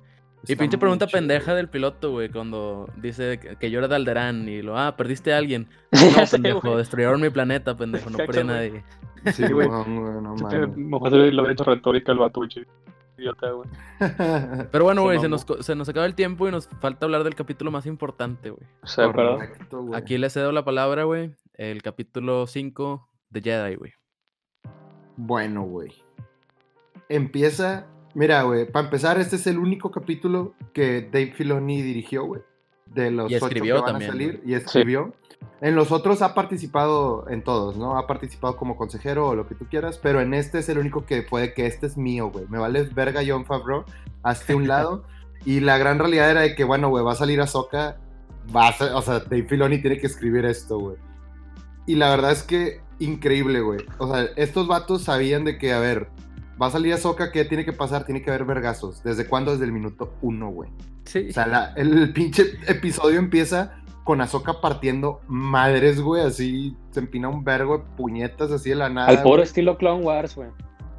Y pinche pregunta chido, pendeja del piloto, güey, cuando dice que, que yo era de Alderán y lo, ah, perdiste a alguien. No, Sí, pendejo, destruyeron mi planeta, pendejo, no perdí a nadie. Sí, güey. no mames. Mejor lo había hecho retórica el batuche. Idiota, güey. Pero bueno, güey, se nos, se nos acaba el tiempo y nos falta hablar del capítulo más importante, güey. ¿Se acuerdan? Correcto, güey. Aquí le cedo la palabra, güey. El capítulo 5 de Jedi, güey. Bueno, güey. Empieza. Mira, güey, para empezar, este es el único capítulo que Dave Filoni dirigió, güey. De los Y ocho que van también, a salir. güey. Y escribió. En los otros ha participado en todos, ¿no? Ha participado como consejero o lo que tú quieras, pero en este es el único que puede que este es mío, güey. Me vale verga John Favreau, hazte un lado. y la gran realidad era de que, bueno, güey, va a salir Ahsoka, va a ser- o sea, Dave Filoni tiene que escribir esto, güey. Y la verdad es que increíble, güey. O sea, estos vatos sabían de que, a ver, va a salir Ahsoka, ¿qué tiene que pasar? Tiene que haber vergazos. ¿Desde cuándo? Desde el minuto uno, güey. Sí. O sea, la- el pinche episodio empieza con Ahsoka partiendo madres, güey, así se empina un vergo de puñetas así de la nada. Al puro güey. estilo Clone Wars, güey.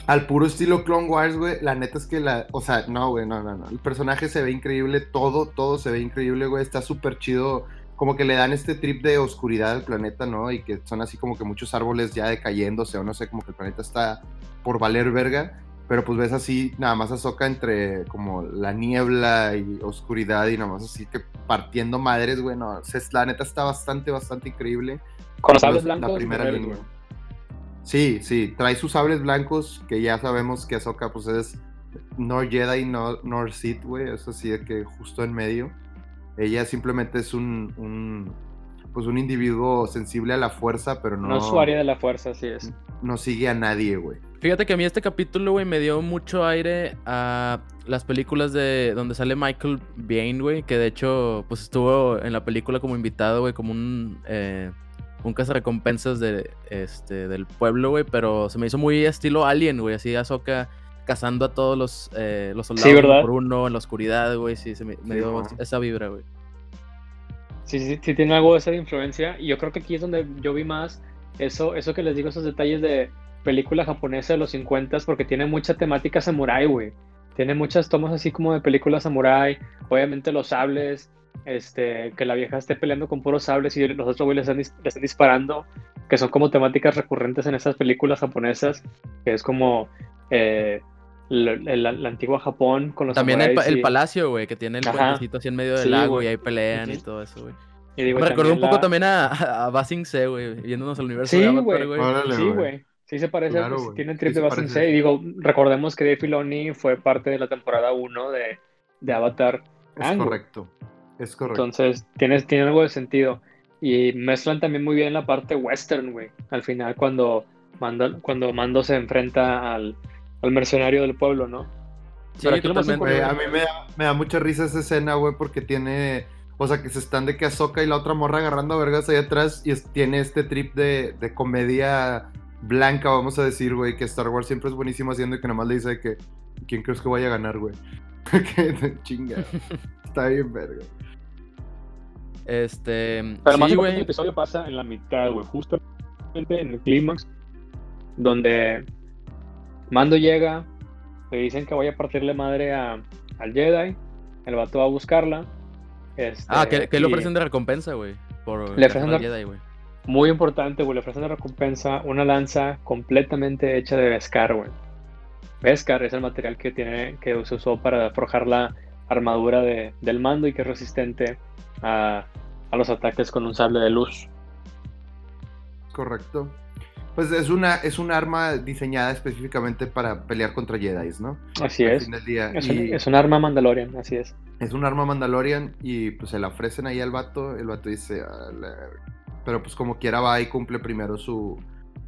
Al puro estilo Clone Wars, güey. La neta es que la. O sea, no, güey, no, no, no. El personaje se ve increíble, todo, todo se ve increíble, güey. Está súper chido. Como que le dan este trip de oscuridad al planeta, ¿no? Y que son así como que muchos árboles ya decayéndose, o no sé, como que el planeta está por valer verga. Pero pues ves así, nada más Ahsoka entre como la niebla y oscuridad y nada más así que partiendo madres, güey. No, la neta está bastante, bastante increíble. Con los sables blancos. La primera rebel, línea. güey. Sí, sí, trae sus sables blancos, que ya sabemos que Ahsoka pues es nor Jedi, no, nor Sith, güey, eso sí de que justo en medio. Ella simplemente es un, un, pues un individuo sensible a la fuerza, pero no, No es su área de la fuerza, así es. no sigue a nadie, güey. Fíjate que a mí este capítulo, güey, me dio mucho aire a las películas de donde sale Michael Biehn, güey, que de hecho, pues estuvo en la película como invitado, güey, como un, eh, un cazarrecompensas de, este, del pueblo, güey, pero se me hizo muy estilo Alien, güey, así Ahsoka cazando a todos los, eh, los soldados por uno en la oscuridad, güey, sí, se me, me Sí, dio ¿no? esa vibra, güey. Sí, sí, sí tiene algo de esa influencia. Y yo creo que aquí es donde yo vi más eso, eso que les digo, esos detalles de película japonesa de los 50 porque tiene mucha temática samurai, güey. Tiene muchas tomas así como de película samurai, obviamente los sables, este, que la vieja esté peleando con puros sables y los otros güeyes le, están disparando, que son como temáticas recurrentes en esas películas japonesas, que es como eh, la, antigua Japón con los También el, palacio, güey, que tiene el puentecito así en medio del lago y ahí pelean y todo eso, güey. Me recordó un poco también a, a Basing C, güey, viéndonos al universo sí, de Avatar, güey. Sí, güey. Sí se parece, claro, pues, tiene el trip de Basing C. Y digo, recordemos que Dave Filoni fue parte de la temporada 1 de, de Avatar. Es correcto. Es correcto. Entonces, tiene, tiene algo de sentido. Y mezclan también muy bien la parte western, güey. Al final, cuando Mando, cuando Mando se enfrenta al, al mercenario del pueblo, ¿no? Sí, Pero aquí totalmente. a mí me da, me da mucha risa esa escena, güey, porque tiene. O sea, que se están de que Azoka y la otra morra agarrando a vergas ahí atrás y tiene este trip de, de, comedia blanca, vamos a decir, güey, que Star Wars siempre es buenísimo haciendo y que nada más le dice que ¿quién crees que vaya a ganar, güey? que chinga. Está bien verga. Este. Pero sí, más güey. el episodio pasa en la mitad, güey. Justamente en el clímax. Donde Mando llega. Le dicen que vaya a partirle madre a, al Jedi. El vato va a buscarla. Este, ah, que, le ofrecen de recompensa, güey. Por le ofrecen de... Jedi, güey. Muy importante, güey. Le ofrecen de recompensa una lanza completamente hecha de Beskar, güey. Beskar es el material que tiene que se usó para forjar la armadura de, del mando y que es resistente a, los ataques con un sable de luz. Correcto. Pues es una es un arma diseñada específicamente para pelear contra Jedi, ¿no? Así es. Es, un, arma Mandalorian, así es. Es un arma Mandalorian y pues se la ofrecen ahí al vato. El vato dice, pero pues como quiera va y cumple primero su,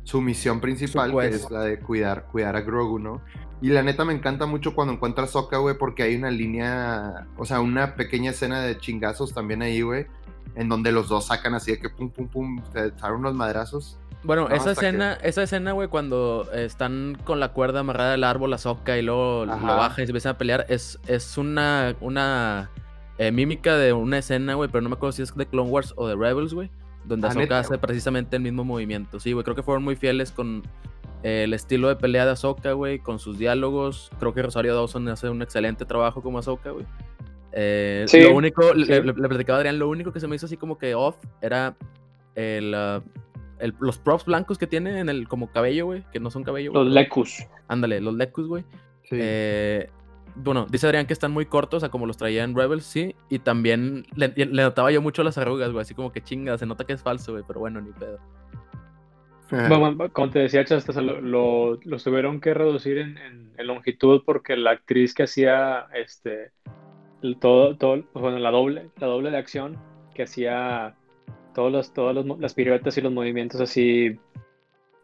su misión principal, que es la de cuidar, cuidar a Grogu, ¿no? Y la neta me encanta mucho cuando encuentra a Sokka, güey, porque hay una línea, o sea, una pequeña escena de chingazos también ahí, güey, en donde los dos sacan así de que pum, pum, pum, se unos madrazos. Bueno, esa, escena, esa escena, güey, cuando están con la cuerda amarrada al árbol, la soca y luego lo baja y se empiezan a pelear, es, es una, una eh, mímica de una escena, güey, pero no me acuerdo si es de Clone Wars o de Rebels, güey, donde ah, Ahsoka hace precisamente el mismo movimiento. Sí, güey, creo que fueron muy fieles con eh, el estilo de pelea de Ahsoka, güey, con sus diálogos. Creo que Rosario Dawson hace un excelente trabajo como Ahsoka, güey. Eh, lo único, le, platicaba a Adrián, lo único que se me hizo así como que off era el, ah, los props blancos que tiene en el como cabello, güey, que no son cabello. Los lecus. Ándale, los lecus, güey. Eh, bueno, dice Adrián que están muy cortos, o sea, como los traía en Rebels, sí. Y también le, notaba yo mucho las arrugas, güey, así como que chinga, se nota que es falso, güey, pero bueno, ni pedo. Bueno, como te decía, hasta lo, tuvieron que reducir en, longitud porque la actriz que hacía este todo, todo, bueno, la doble, la doble de acción que hacía todos los, todas las piruetas y los movimientos así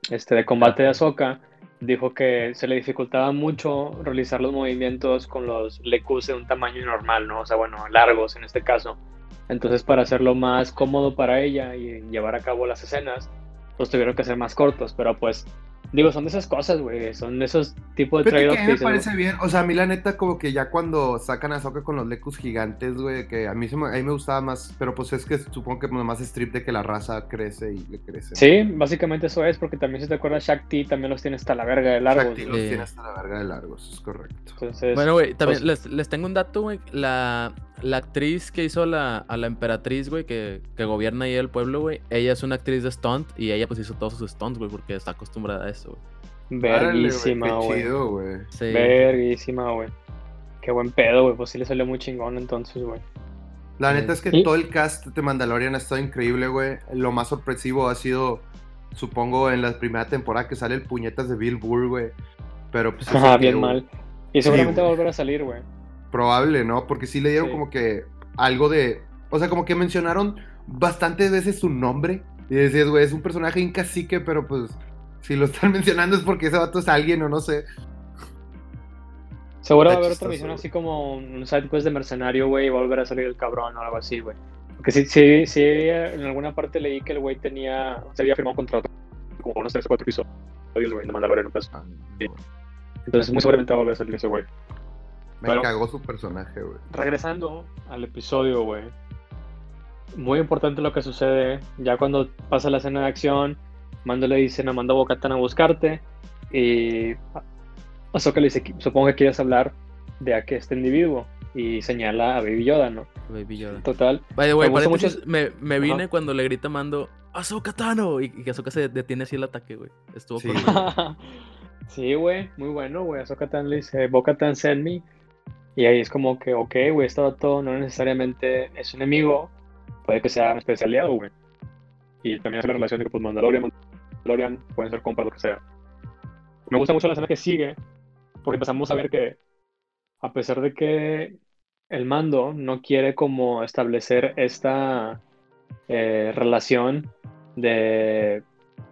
este, de combate de Ahsoka, dijo que se le dificultaba mucho realizar los movimientos con los lecus de un tamaño normal, ¿no? O sea, bueno, largos en este caso. Entonces, para hacerlo más cómodo para ella y llevar a cabo las escenas, pues tuvieron que ser más cortos, pero pues Digo, son de esas cosas, güey. Son de esos tipos de trade-offs. me parece bien. O sea, a mí la neta, como que ya cuando sacan a Soka con los lecus gigantes, güey, que a mí, me, a mí me gustaba más. Pero pues es que supongo que más strip de que la raza crece y le crece. Sí, básicamente eso es, porque también si te acuerdas, Shakti también los tiene hasta la verga de largos. Shakti los tiene hasta la verga de largos, es correcto. bueno, güey, también pues les, les, tengo un dato, güey. La, la actriz que hizo la, a la emperatriz, güey, que, que gobierna ahí el pueblo, güey, ella es una actriz de stunt y ella pues hizo todos sus stunts, güey, porque está acostumbrada a eso, güey. Verguísima, güey. Sí. Verguísima, güey. Qué buen pedo, güey. Pues sí le salió muy chingón entonces, güey. La neta es que todo el cast de Mandalorian ha estado increíble, güey. Lo más sorpresivo ha sido, supongo, en la primera temporada que sale el puñetas de Bill Burr, güey. Pero pues. Ajá, bien mal. Y seguramente va a volver a salir, güey. Probable, ¿no? Porque sí le dieron como que algo de. O sea, como que mencionaron bastantes veces su nombre. Y decías, güey, es un personaje incacique, pero pues si lo están mencionando es porque ese vato es alguien o no sé. Seguro va a haber otra misión así como un side quest de mercenario, güey, y va a volver a salir el cabrón o algo así, güey. Porque sí, sí, sí, en alguna parte leí que el güey tenía, se había firmado un contrato como unos 3 o 4 episodios, güey, de Mandalorian, pues. Ah, Entonces muy seguramente va a volver a salir ese güey. Me cagó su personaje, güey. Regresando al episodio, güey. Muy importante lo que sucede ya cuando pasa la escena de acción Mando le dice, no mando a Bocatan a buscarte. Y Ahsoka le dice, supongo que quieres hablar de a este individuo. Y señala a Baby Yoda, ¿no? Baby Yoda. Total. Güey, me, me, vine cuando le grita Mando, Ahsoka Tano. Y, que Ahsoka se detiene así el ataque, güey. Estuvo sí. sí, güey, muy bueno, güey. Ahsoka Tano le dice, Bocatan send me. Y ahí es como que, ok, güey, este todo no necesariamente es un enemigo, puede que sea un especial güey. Y también hace la relación de que, pues, Mandalorian, Mandalorian pueden ser compas, lo que sea. Me gusta mucho la escena que sigue, porque empezamos a ver que, a pesar de que el mando no quiere como establecer esta eh, relación de,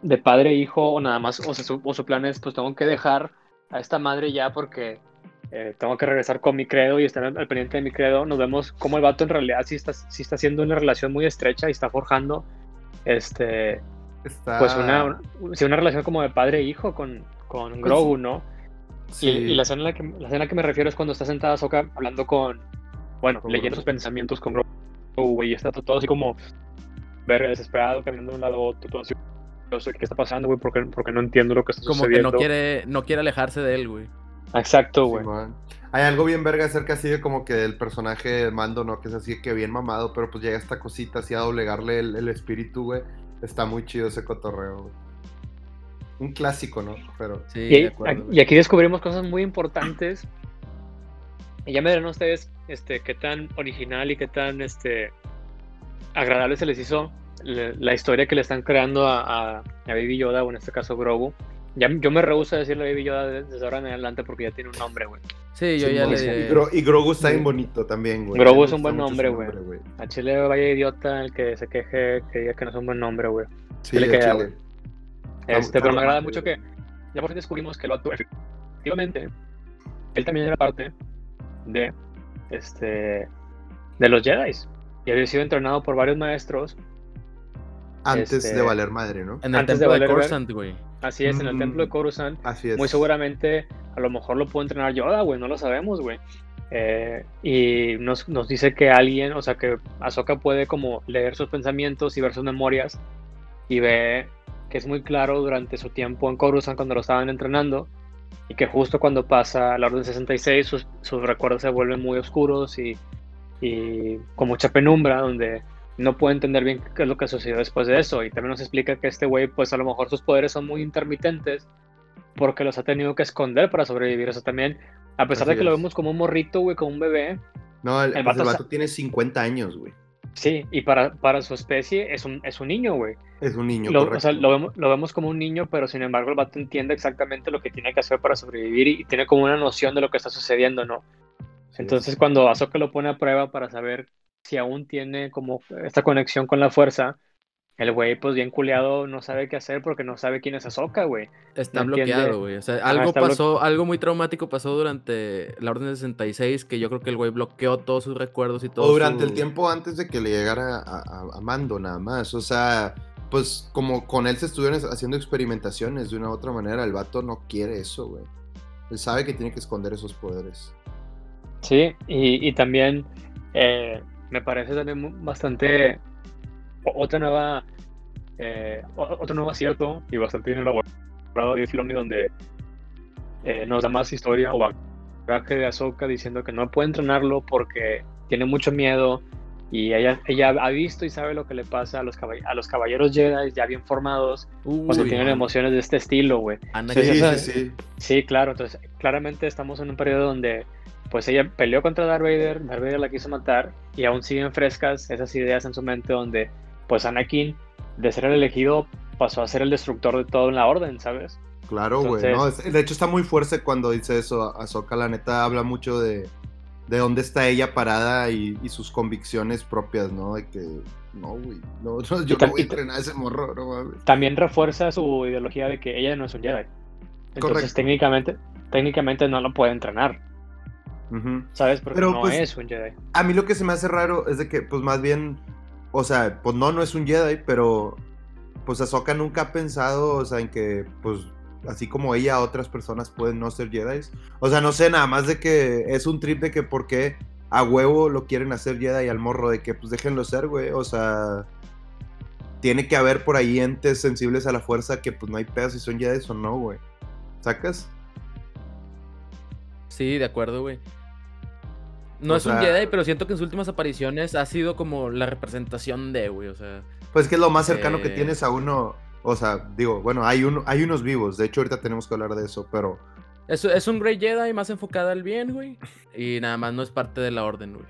de padre-hijo o nada más, o, su, o su plan es, pues tengo que dejar a esta madre ya porque eh, tengo que regresar con mi credo y estar al, pendiente de mi credo, nos vemos como el vato en realidad sí está, sí está haciendo una relación muy estrecha y está forjando este pues una, una relación como de padre e hijo con, con pues Grogu, ¿no? Y, la, escena la, que, la escena que me refiero es cuando está sentada Soka hablando con, bueno, leyendo sus pensamientos con Grogu, y está todo así como ver desesperado, caminando de un lado a otro, todo así. No sé qué está pasando, güey, porque, porque no entiendo lo que está sucediendo. Como que no quiere, no quiere alejarse de él, güey. Exacto, güey. Hay algo bien verga acerca así de como que el personaje Mando, ¿no? Que es así que bien mamado, pero pues llega esta cosita así a doblegarle el, espíritu, güey. Está muy chido ese cotorreo, güey. Un clásico, ¿no? Pero... Sí, y, y aquí descubrimos cosas muy importantes. Y ya me dirán ustedes este, qué tan original y qué tan este, agradable se les hizo la, historia que le están creando a, a, a Baby Yoda, o en este caso Grogu yo me rehuso a decirle Baby Yoda desde ahora en adelante porque ya tiene un nombre, güey. Sí, yo ya le... Y, Grogu está bien bonito también, güey. Grogu es un buen nombre, güey. A Chile vaya idiota el que se queje, que diga que no es un buen nombre, güey. Sí, le queda, güey. Este, pero me agrada mucho que ya por fin descubrimos que lo actúa efectivamente. Él también era parte de este de los Jedi y había sido entrenado por varios maestros antes de este, valer madre, ¿no? En el templo de, Coruscant, güey. Así es, en el templo de mm, Coruscant. Así es. Muy seguramente, a lo mejor lo puede entrenar Yoda, güey, no lo sabemos, güey. Eh, y nos, nos, dice que alguien, o sea, que Ahsoka puede como leer sus pensamientos y ver sus memorias y ve que es muy claro durante su tiempo en Coruscant cuando lo estaban entrenando y que justo cuando pasa la Orden 66 sus, sus recuerdos se vuelven muy oscuros y, y con mucha penumbra donde no puede entender bien qué es lo que sucedió después de eso. Y también nos explica que este güey, pues a lo mejor sus poderes son muy intermitentes porque los ha tenido que esconder para sobrevivir. Eso también, a pesar de que lo vemos como un morrito, güey, como un bebé. No, el, el pues, vato, tiene 50 años, güey. Sí, y para, para su especie es un, es un niño, güey. Es un niño, lo, O sea, lo vemos, lo vemos como un niño, pero sin embargo el vato entiende exactamente lo que tiene que hacer para sobrevivir y, tiene como una noción de lo que está sucediendo, ¿no? Entonces cuando Ahsoka lo pone a prueba para saber si aún tiene como esta conexión con la fuerza, el güey, pues bien culeado, no sabe qué hacer porque no sabe quién es Ahsoka, güey. Está bloqueado, güey. O sea, algo pasó, algo muy traumático pasó durante la Orden de 66 que yo creo que el güey bloqueó todos sus recuerdos y todo. O durante el tiempo antes de que le llegara a, Mando, nada más. O sea, pues como con él se estuvieron haciendo experimentaciones de una u otra manera, el vato no quiere eso, güey. Él sabe que tiene que esconder esos poderes. Sí, y, y también. Eh, me parece también bastante otra nueva eh, otro nuevo acierto y bastante bien elaborado de Filoni donde eh, nos da más historia o bagaje de Ahsoka diciendo que no puede entrenarlo porque tiene mucho miedo y ella, ella ha visto y sabe lo que le pasa a los, a los caballeros Jedi ya bien formados cuando tienen emociones de este estilo, güey. Sí, sí, sí, sí, claro. Entonces, claramente estamos en un periodo donde pues ella peleó contra Darth Vader, Darth Vader la quiso matar y aún siguen frescas esas ideas en su mente donde pues Anakin de ser el elegido pasó a ser el destructor de todo en la orden, ¿sabes? Claro, güey, de hecho está muy fuerte cuando dice eso, Ahsoka la neta habla mucho de, de dónde está ella parada y, sus convicciones propias, ¿no? De que, no, güey, no, yo no voy a entrenar a ese morro, no mames. También refuerza su ideología de que ella no es un Jedi. Entonces técnicamente, técnicamente no lo puede entrenar. ¿Sabes? Porque no pues, es un Jedi. A mí lo que se me hace raro es de que, pues más bien, o sea, pues no, no es un Jedi, pero pues Ahsoka nunca ha pensado, o sea, en que, pues, así como ella, otras personas pueden no ser Jedi. O sea, no sé, nada más de que es un trip de que por qué a huevo lo quieren hacer Jedi al morro, de que pues déjenlo ser, güey. O sea, tiene que haber por ahí entes sensibles a la fuerza que pues no hay pedo si son Jedi o no, güey. ¿Sacas? Sí, de acuerdo, güey. No O es un Jedi, pero siento que en sus últimas apariciones ha sido como la representación de, güey. O sea, Pues que es lo más cercano que tienes a uno. O sea, digo, bueno, hay, uno, hay unos vivos. De hecho, ahorita tenemos que hablar de eso, pero. es, es un Grey Jedi más enfocada al bien, güey. Y nada más no es parte de la orden, güey.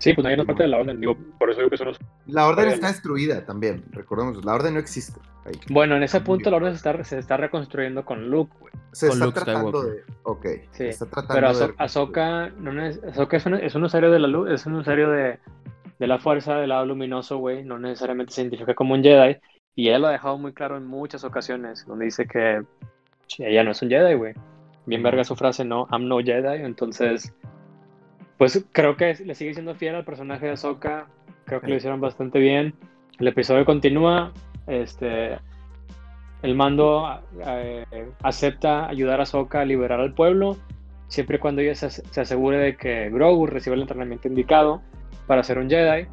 Sí, pues nadie nos parte de la orden. Digo, por eso digo que son los. La orden está destruida también. Recordemos, la orden no existe. ahí. Bueno, en ese punto la orden se está, se está reconstruyendo con Luke, güey. Se con está Luke tratando de. Ok. Sí, Está tratando Pero de. Azo- Ahsoka, no neces- Ahsoka es, un, es un usuario de la luz, es un usuario de, de la fuerza del lado luminoso, güey. No necesariamente se identifica como un Jedi. Y ella lo ha dejado muy claro en muchas ocasiones, donde dice que ella no es un Jedi, güey. Bien verga su frase, no, I'm no Jedi. Entonces, pues creo que le sigue siendo fiel al personaje de Ahsoka. Creo que lo hicieron bastante bien. El episodio continúa. Este, el mando eh, acepta ayudar a Ahsoka a liberar al pueblo, siempre y cuando ella se, se asegure de que Grogu recibe el entrenamiento indicado para ser un Jedi.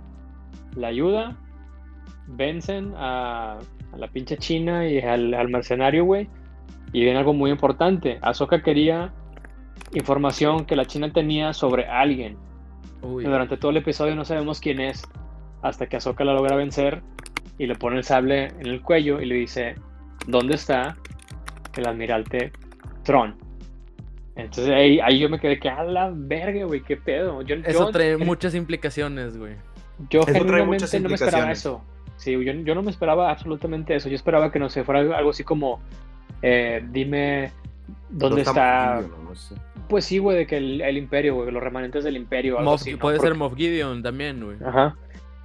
La ayuda, vencen a, a la pinche China y al, al mercenario, güey. Y viene algo muy importante. Ahsoka quería información que la China tenía sobre alguien. Uy. Y durante todo el episodio no sabemos quién es, hasta que Ahsoka la logra vencer y le pone el sable en el cuello y le dice, ¿dónde está el almirante Tron? Entonces ahí, ahí yo me quedé que a la verga, güey, qué pedo. Yo, Eso yo- trae muchas implicaciones, güey. yo trae genuinamente no me esperaba eso. Sí, yo, yo no me esperaba absolutamente eso. Yo esperaba que no sé, fuera algo así como, eh, dime dónde está. Moff Gideon, no sé. Pues sí, güey, de que el, el imperio, güey, los remanentes del imperio. algo Moff- así, ¿no? puede Porque- ser Moff Gideon también, güey. Ajá.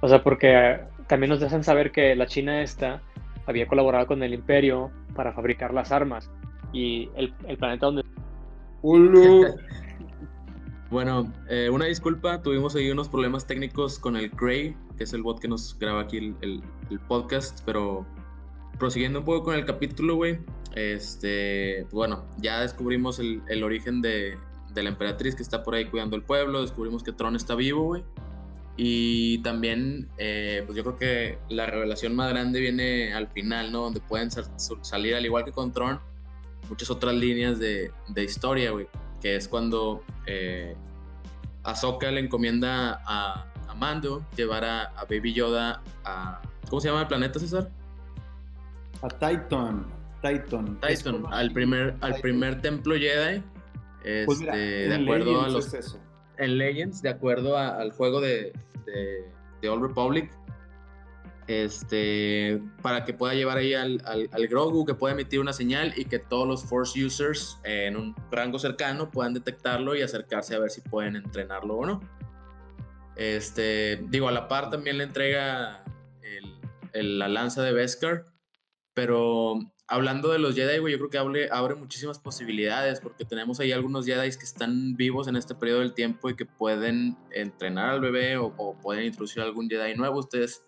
O sea, porque también nos dejan saber que la China esta había colaborado con el Imperio para fabricar las armas. Y el, el planeta donde... Bueno, eh, una disculpa, tuvimos ahí unos problemas técnicos con el Cray, que es el bot que nos graba aquí el, el- el podcast, pero prosiguiendo un poco con el capítulo, güey, este, bueno, ya descubrimos el, el origen de, de la emperatriz que está por ahí cuidando el pueblo, descubrimos que Tron está vivo, güey, y también, eh, pues yo creo que la revelación más grande viene al final, ¿no? Donde pueden sal- salir, al igual que con Tron, muchas otras líneas de, de historia, güey que es cuando eh, Ahsoka le encomienda a, a Mando llevar a, a Baby Yoda a... ¿Cómo se llama el planeta, César? A Titan. Titan. Titan, al primer, al Titan. primer templo Jedi. Este, Pues mira, de acuerdo a Legends los... es eso. En Legends, de acuerdo a- al juego de, de, de Old Republic, este, para que pueda llevar ahí al, al, al Grogu, que pueda emitir una señal y que todos los Force users eh, en un rango cercano puedan detectarlo y acercarse a ver si pueden entrenarlo o no. Este, digo, a la par también le entrega el- el- la lanza de Beskar, pero hablando de los Jedi, güey, yo creo que abre, abre muchísimas posibilidades porque tenemos ahí algunos Jedi que están vivos en este periodo del tiempo y que pueden entrenar al bebé o, pueden introducir algún Jedi nuevo. ¿Ustedes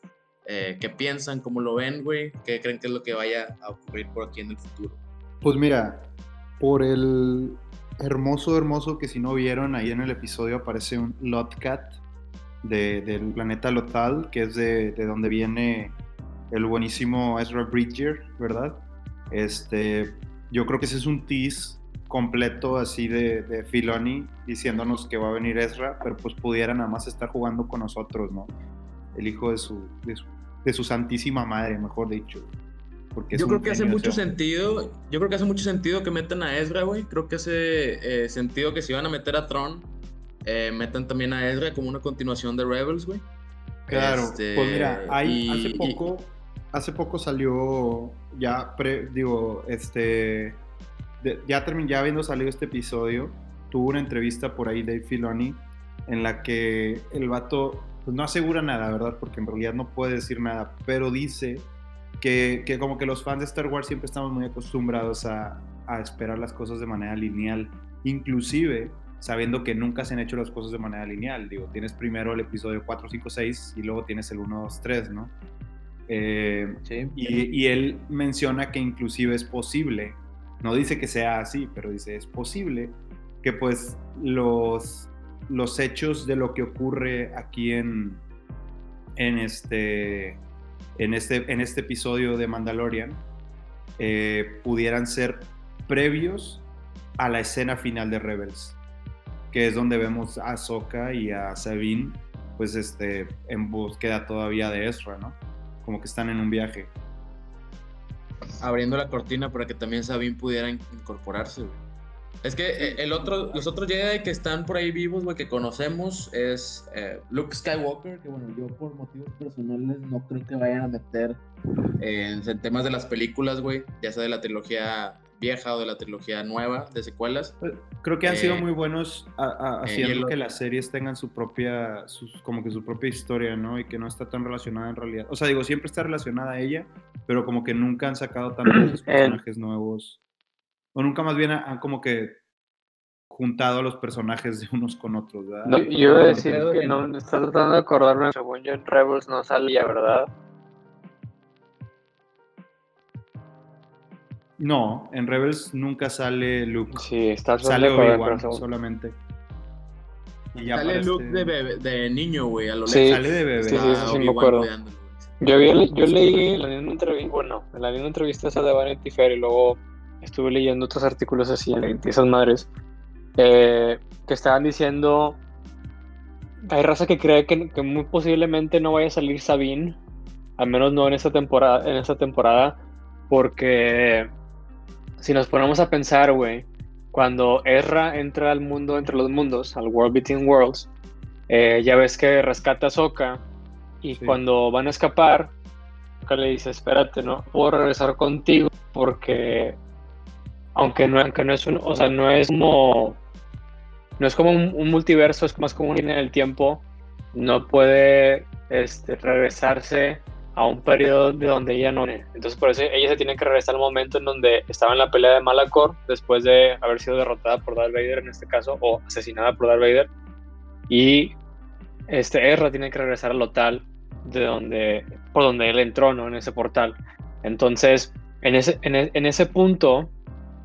eh, qué piensan? ¿Cómo lo ven, güey? ¿Qué creen que es lo que vaya a ocurrir por aquí en el futuro? Pues mira, por el hermoso, hermoso que si no vieron, ahí en el episodio aparece un Lotcat de, del planeta Lothal, que es de, de donde viene el buenísimo Ezra Bridger, ¿verdad? Este, yo creo que ese es un tease completo así de, de Filoni diciéndonos que va a venir Ezra, pero pues pudiera nada más estar jugando con nosotros, ¿no? El hijo de su, de su, de su santísima madre, mejor dicho. Porque Yo creo que hace mucho sentido. Yo creo que hace mucho sentido que metan a Ezra, güey. Creo que hace eh, sentido que si van a meter a Tron, eh, metan también a Ezra como una continuación de Rebels, güey. Claro, Este, pues mira, hay, y- hace y- poco, hace poco salió ya, pre- digo, este, de- ya termin- ya habiendo salido este episodio, tuvo una entrevista por ahí Dave Filoni en la que el vato pues, no asegura nada, ¿verdad? Porque en realidad no puede decir nada, pero dice que, que como que los fans de Star Wars siempre estamos muy acostumbrados a, a esperar las cosas de manera lineal, inclusive sabiendo que nunca se han hecho las cosas de manera lineal. Digo, tienes primero el episodio 4, 5, 6 y luego tienes el 1, 2, 3, ¿no? Eh, Sí. y, y él menciona que inclusive es posible, no dice que sea así, pero dice es posible que pues los, los hechos de lo que ocurre aquí en, en este en este, en este episodio de Mandalorian eh, pudieran ser previos a la escena final de Rebels, que es donde vemos a Ahsoka y a Sabine, pues este, en búsqueda todavía de Ezra, ¿no? Como que están en un viaje. Abriendo la cortina para que también Sabine pudiera incorporarse, güey. Es que eh, el otro, los otros Jedi que están por ahí vivos, güey, que conocemos es eh, Luke Skywalker, que bueno, yo por motivos personales no creo que vayan a meter en, temas de las películas, güey, ya sea de la trilogía vieja o de la trilogía nueva, de secuelas. Eh, creo que han sido Eh, muy buenos a- a- eh, haciendo que las series tengan su propia, sus- como que su propia historia, ¿no? Y que no está tan relacionada en realidad. O sea, digo, siempre está relacionada a ella, pero como que nunca han sacado tantos personajes nuevos. O nunca más bien han como que juntado a los personajes de unos con otros, ¿verdad? No, yo iba a decir que no, estás tratando de acordarme, según yo en Rebels no salía, ¿verdad? No, en Rebels nunca sale Luke. Sí, estás Sale Obi-Wan solamente. Y ya Sale aparece- Luke de, bebé- de niño, güey, a lo Sí. Sale de bebé. Sí, sí, Está sí, sí, me acuerdo. Yo, vi- yo leí en la misma entrevista, bueno, en la misma entrevista esa de Vanity Fair y luego estuve leyendo otros artículos así en esas madres eh, que estaban diciendo hay raza que cree que, que muy posiblemente no vaya a salir Sabine, al menos no en esta temporada, en esta temporada, porque si nos ponemos a pensar, güey, cuando Ezra entra al mundo entre los mundos, al World Between Worlds, eh, ya ves que rescata a Sokka y Sí. cuando van a escapar, Sokka le dice, espérate, no puedo regresar contigo porque aunque no, aunque no es un, o sea, no es como no es como un, un multiverso, es más como un línea en el tiempo, no puede este, regresarse a un periodo de donde ella no entonces por eso ella se tiene que regresar al momento en donde estaba en la pelea de Malacor después de haber sido derrotada por Darth Vader en este caso o asesinada por Darth Vader. Y este Ezra tiene que regresar al local de donde por donde él entró no en ese portal. Entonces en ese en, e- en ese punto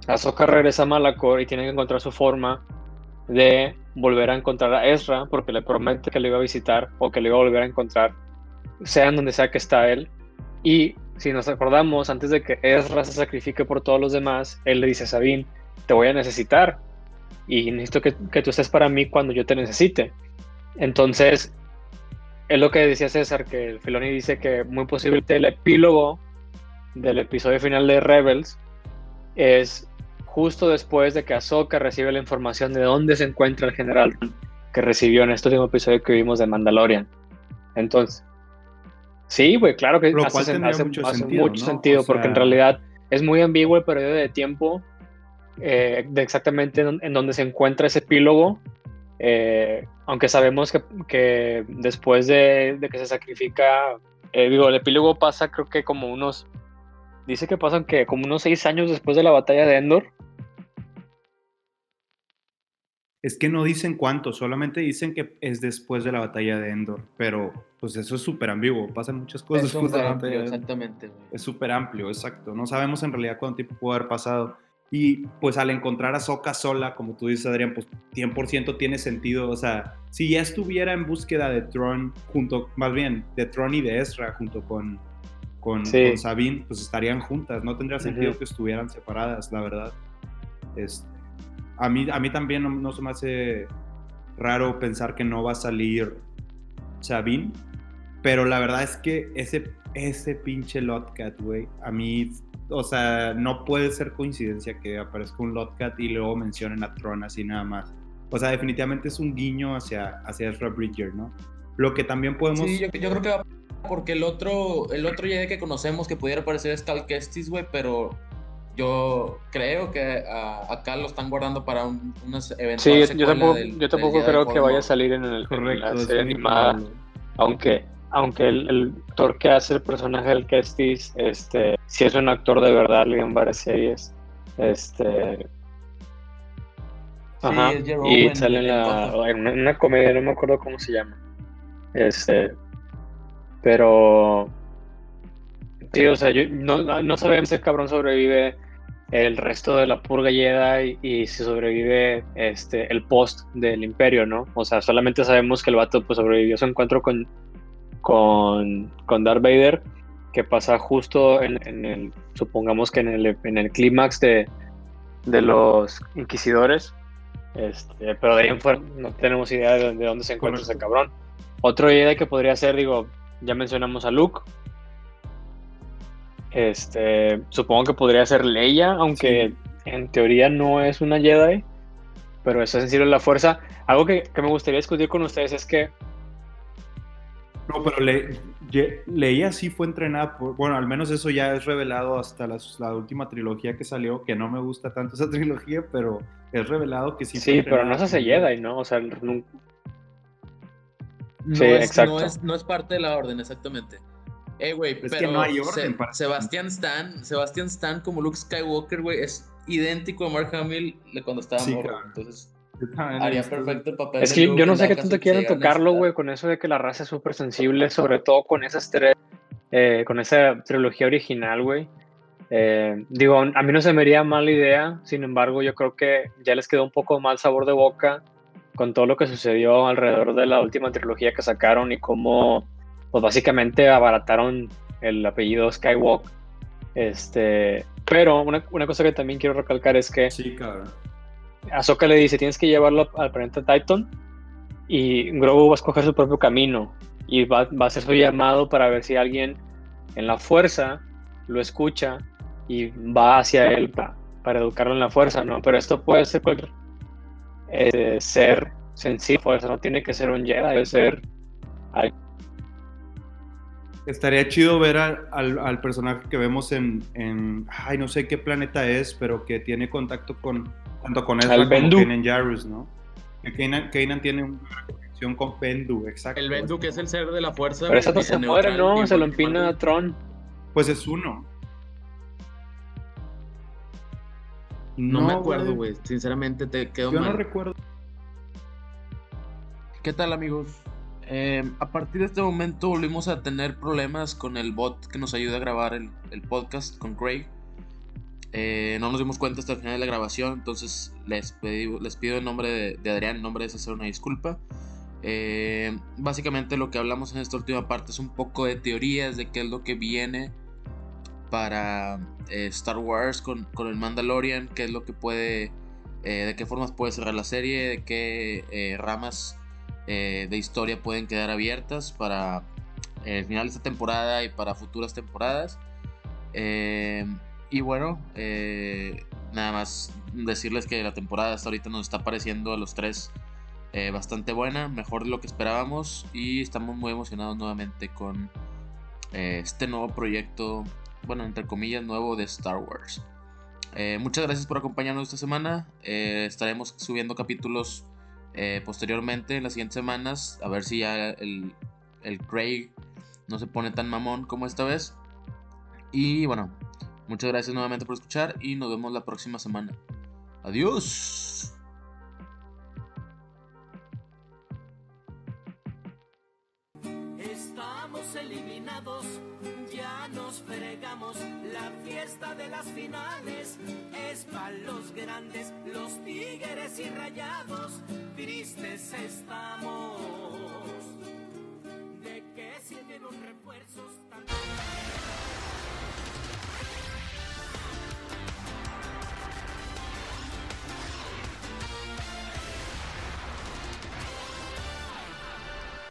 Ahsoka regresa a Malacor y tiene que encontrar su forma de volver a encontrar a Ezra porque le promete que le iba a visitar o que le iba a volver a encontrar sea en donde sea que está él. Y si nos acordamos antes de que Ezra se sacrifique por todos los demás él le dice a Sabine te voy a necesitar. Y necesito que, que tú estés para mí cuando yo te necesite entonces es lo que decía César que el Filoni dice que muy posiblemente el epílogo del episodio final de Rebels es justo después de que Ahsoka recibe la información de dónde se encuentra el general que recibió en este último episodio que vimos de Mandalorian. Entonces, sí, güey, claro que Lo hace, cual mucho hace sentido, mucho ¿no? sentido, O porque en realidad es muy ambiguo el periodo de tiempo eh, de exactamente en, en donde se encuentra ese epílogo. eh, aunque sabemos que, que después de, de que se sacrifica, eh, digo, el epílogo pasa creo que como unos, dice que pasan que como unos seis años después de la batalla de Endor. Es que no dicen cuánto, solamente dicen que es después de la batalla de Endor, pero pues eso es súper ambiguo, pasan muchas cosas Es súper amplio, exactamente, güey. Es súper amplio, exacto. No sabemos en realidad cuánto tiempo pudo haber pasado. Y pues al encontrar a Soka sola, como tú dices, Adrián, pues 100% tiene sentido. O sea, si ya estuviera en búsqueda de Tron, junto, más bien, de Tron y de Ezra, junto con, con, Sí. con Sabine, pues estarían juntas. No tendría sentido que estuvieran separadas, la verdad. Este, a, mí, a mí también no, no se me hace raro pensar que no va a salir Sabine. Pero la verdad es que ese, ese pinche Lotcat, güey, a mí, o sea, no puede ser coincidencia que aparezca un Lotcat y luego mencionen a Tron así nada más. O sea, definitivamente es un guiño hacia, hacia Ezra Bridger, ¿no? Lo que también podemos... Sí, yo, yo creo que va porque el otro, el otro Jedi que conocemos que pudiera parecer es Cal Kestis, güey, pero yo creo que ah, acá lo están guardando para un, unas eventuales Sí, yo, tampoco, del- yo del tampoco Jedi creo que vaya a salir en, el, en Correcto, la serie animada. Aunque, aunque el, el actor que hace el personaje del Kestis, este, si es un actor de verdad, le en varias series. Este. Sí, Ajá. es y en- sale en, la- en una, en una comedia, no me acuerdo cómo se llama. Este. Pero. Sí, o sea, yo- no, sabemos si el cabrón sobrevive el resto de la purga Jedi y, y si sobrevive este, el post del imperio, ¿no? O sea, solamente sabemos que el vato pues, sobrevivió su encuentro con, con, con Darth Vader que pasa justo en, en el, supongamos que en el, en el clímax de, de los inquisidores. Este, pero de ahí en fuera no tenemos idea de, de dónde se encuentra ese cabrón. Otro idea que podría ser, digo, ya mencionamos a Luke. Este, supongo que podría ser Leia, aunque en teoría no es una Jedi, pero es sensible a la fuerza. Algo que, que me gustaría discutir con ustedes es que No, pero Le- Ye- Leia sí fue entrenada por. Bueno, al menos eso ya es revelado hasta la, la última trilogía que salió, que no me gusta tanto esa trilogía, pero es revelado que sí fue sí, pero no se hace Jedi, ¿no? O sea, nun- No, Sí, es, exacto. No es, no es parte de la orden, exactamente. Eh, güey, que pero no hay orden Se- para- Sebastián Stan, Sebastián Stan como Luke Skywalker, güey, es idéntico a Mark Hamill de cuando estaba Sí, morro. claro. Entonces, haría perfecto el papel. Es que yo no sé qué tanto quieren tocarlo, güey, con eso de que la raza es súper sensible, sobre todo con esas tres, eh, con esa trilogía original, güey. Eh, digo, a mí no se me haría mala idea, sin embargo, yo creo que ya les quedó un poco mal sabor de boca con todo lo que sucedió alrededor de la última trilogía que sacaron y cómo, pues básicamente abarataron el apellido Skywalker. Este, pero una, una cosa que también quiero recalcar es que Sí. Ahsoka le dice, tienes que llevarlo al planeta Titan y Grogu va a escoger su propio camino y va, va a hacer su llamado para ver si alguien en la fuerza lo escucha y va hacia él pa- para educarlo en la fuerza, ¿no? Pero esto puede ser cualquier eh, ser sencillo, fuerza no tiene que ser un Jedi, debe ser Estaría chido ver al, al- al personaje que vemos en, en- Ay, no sé qué planeta es, pero que tiene contacto con. Tanto con Ezra Al como Bendu. Kanan Jarrus, ¿no? Que Kanan, Kanan tiene una conexión con Bendu, exacto. El Bendu, que es el ser de la fuerza. Pero esa no se muere, ¿no? Se lo empina Marvel. Tron. Pues es uno. No, me acuerdo, güey. Sinceramente, te quedo Yo mal. no recuerdo. ¿Qué tal amigos? Eh, a partir de este momento volvimos a tener problemas con el bot que nos ayuda a grabar el, el podcast con Craig. Eh, no nos dimos cuenta hasta el final de la grabación, entonces les, pedí- les pido en nombre de, de Adrián, en nombre de César, una disculpa. Eh, básicamente lo que hablamos en esta última parte es un poco de teorías de qué es lo que viene para eh, Star Wars con, con el Mandalorian, qué es lo que puede, eh, de qué formas puede cerrar la serie, de qué eh, ramas eh, de historia pueden quedar abiertas para eh, el final de esta temporada y para futuras temporadas. Eh, y bueno, nada más decirles que la temporada hasta ahorita nos está pareciendo a los tres bastante buena, mejor de lo que esperábamos y estamos muy emocionados nuevamente con este nuevo proyecto, bueno, entre comillas, nuevo de Star Wars. Muchas gracias por acompañarnos esta semana. Estaremos subiendo capítulos eh, posteriormente en las siguientes semanas. A ver si ya el, el Craig no se pone tan mamón como esta vez. Y bueno, muchas gracias nuevamente por escuchar y nos vemos la próxima semana. Adiós. Estamos eliminados, nos fregamos. La fiesta de las finales es para los grandes, los tigres y rayados. Tristes estamos. ¿De qué sirven los refuerzos?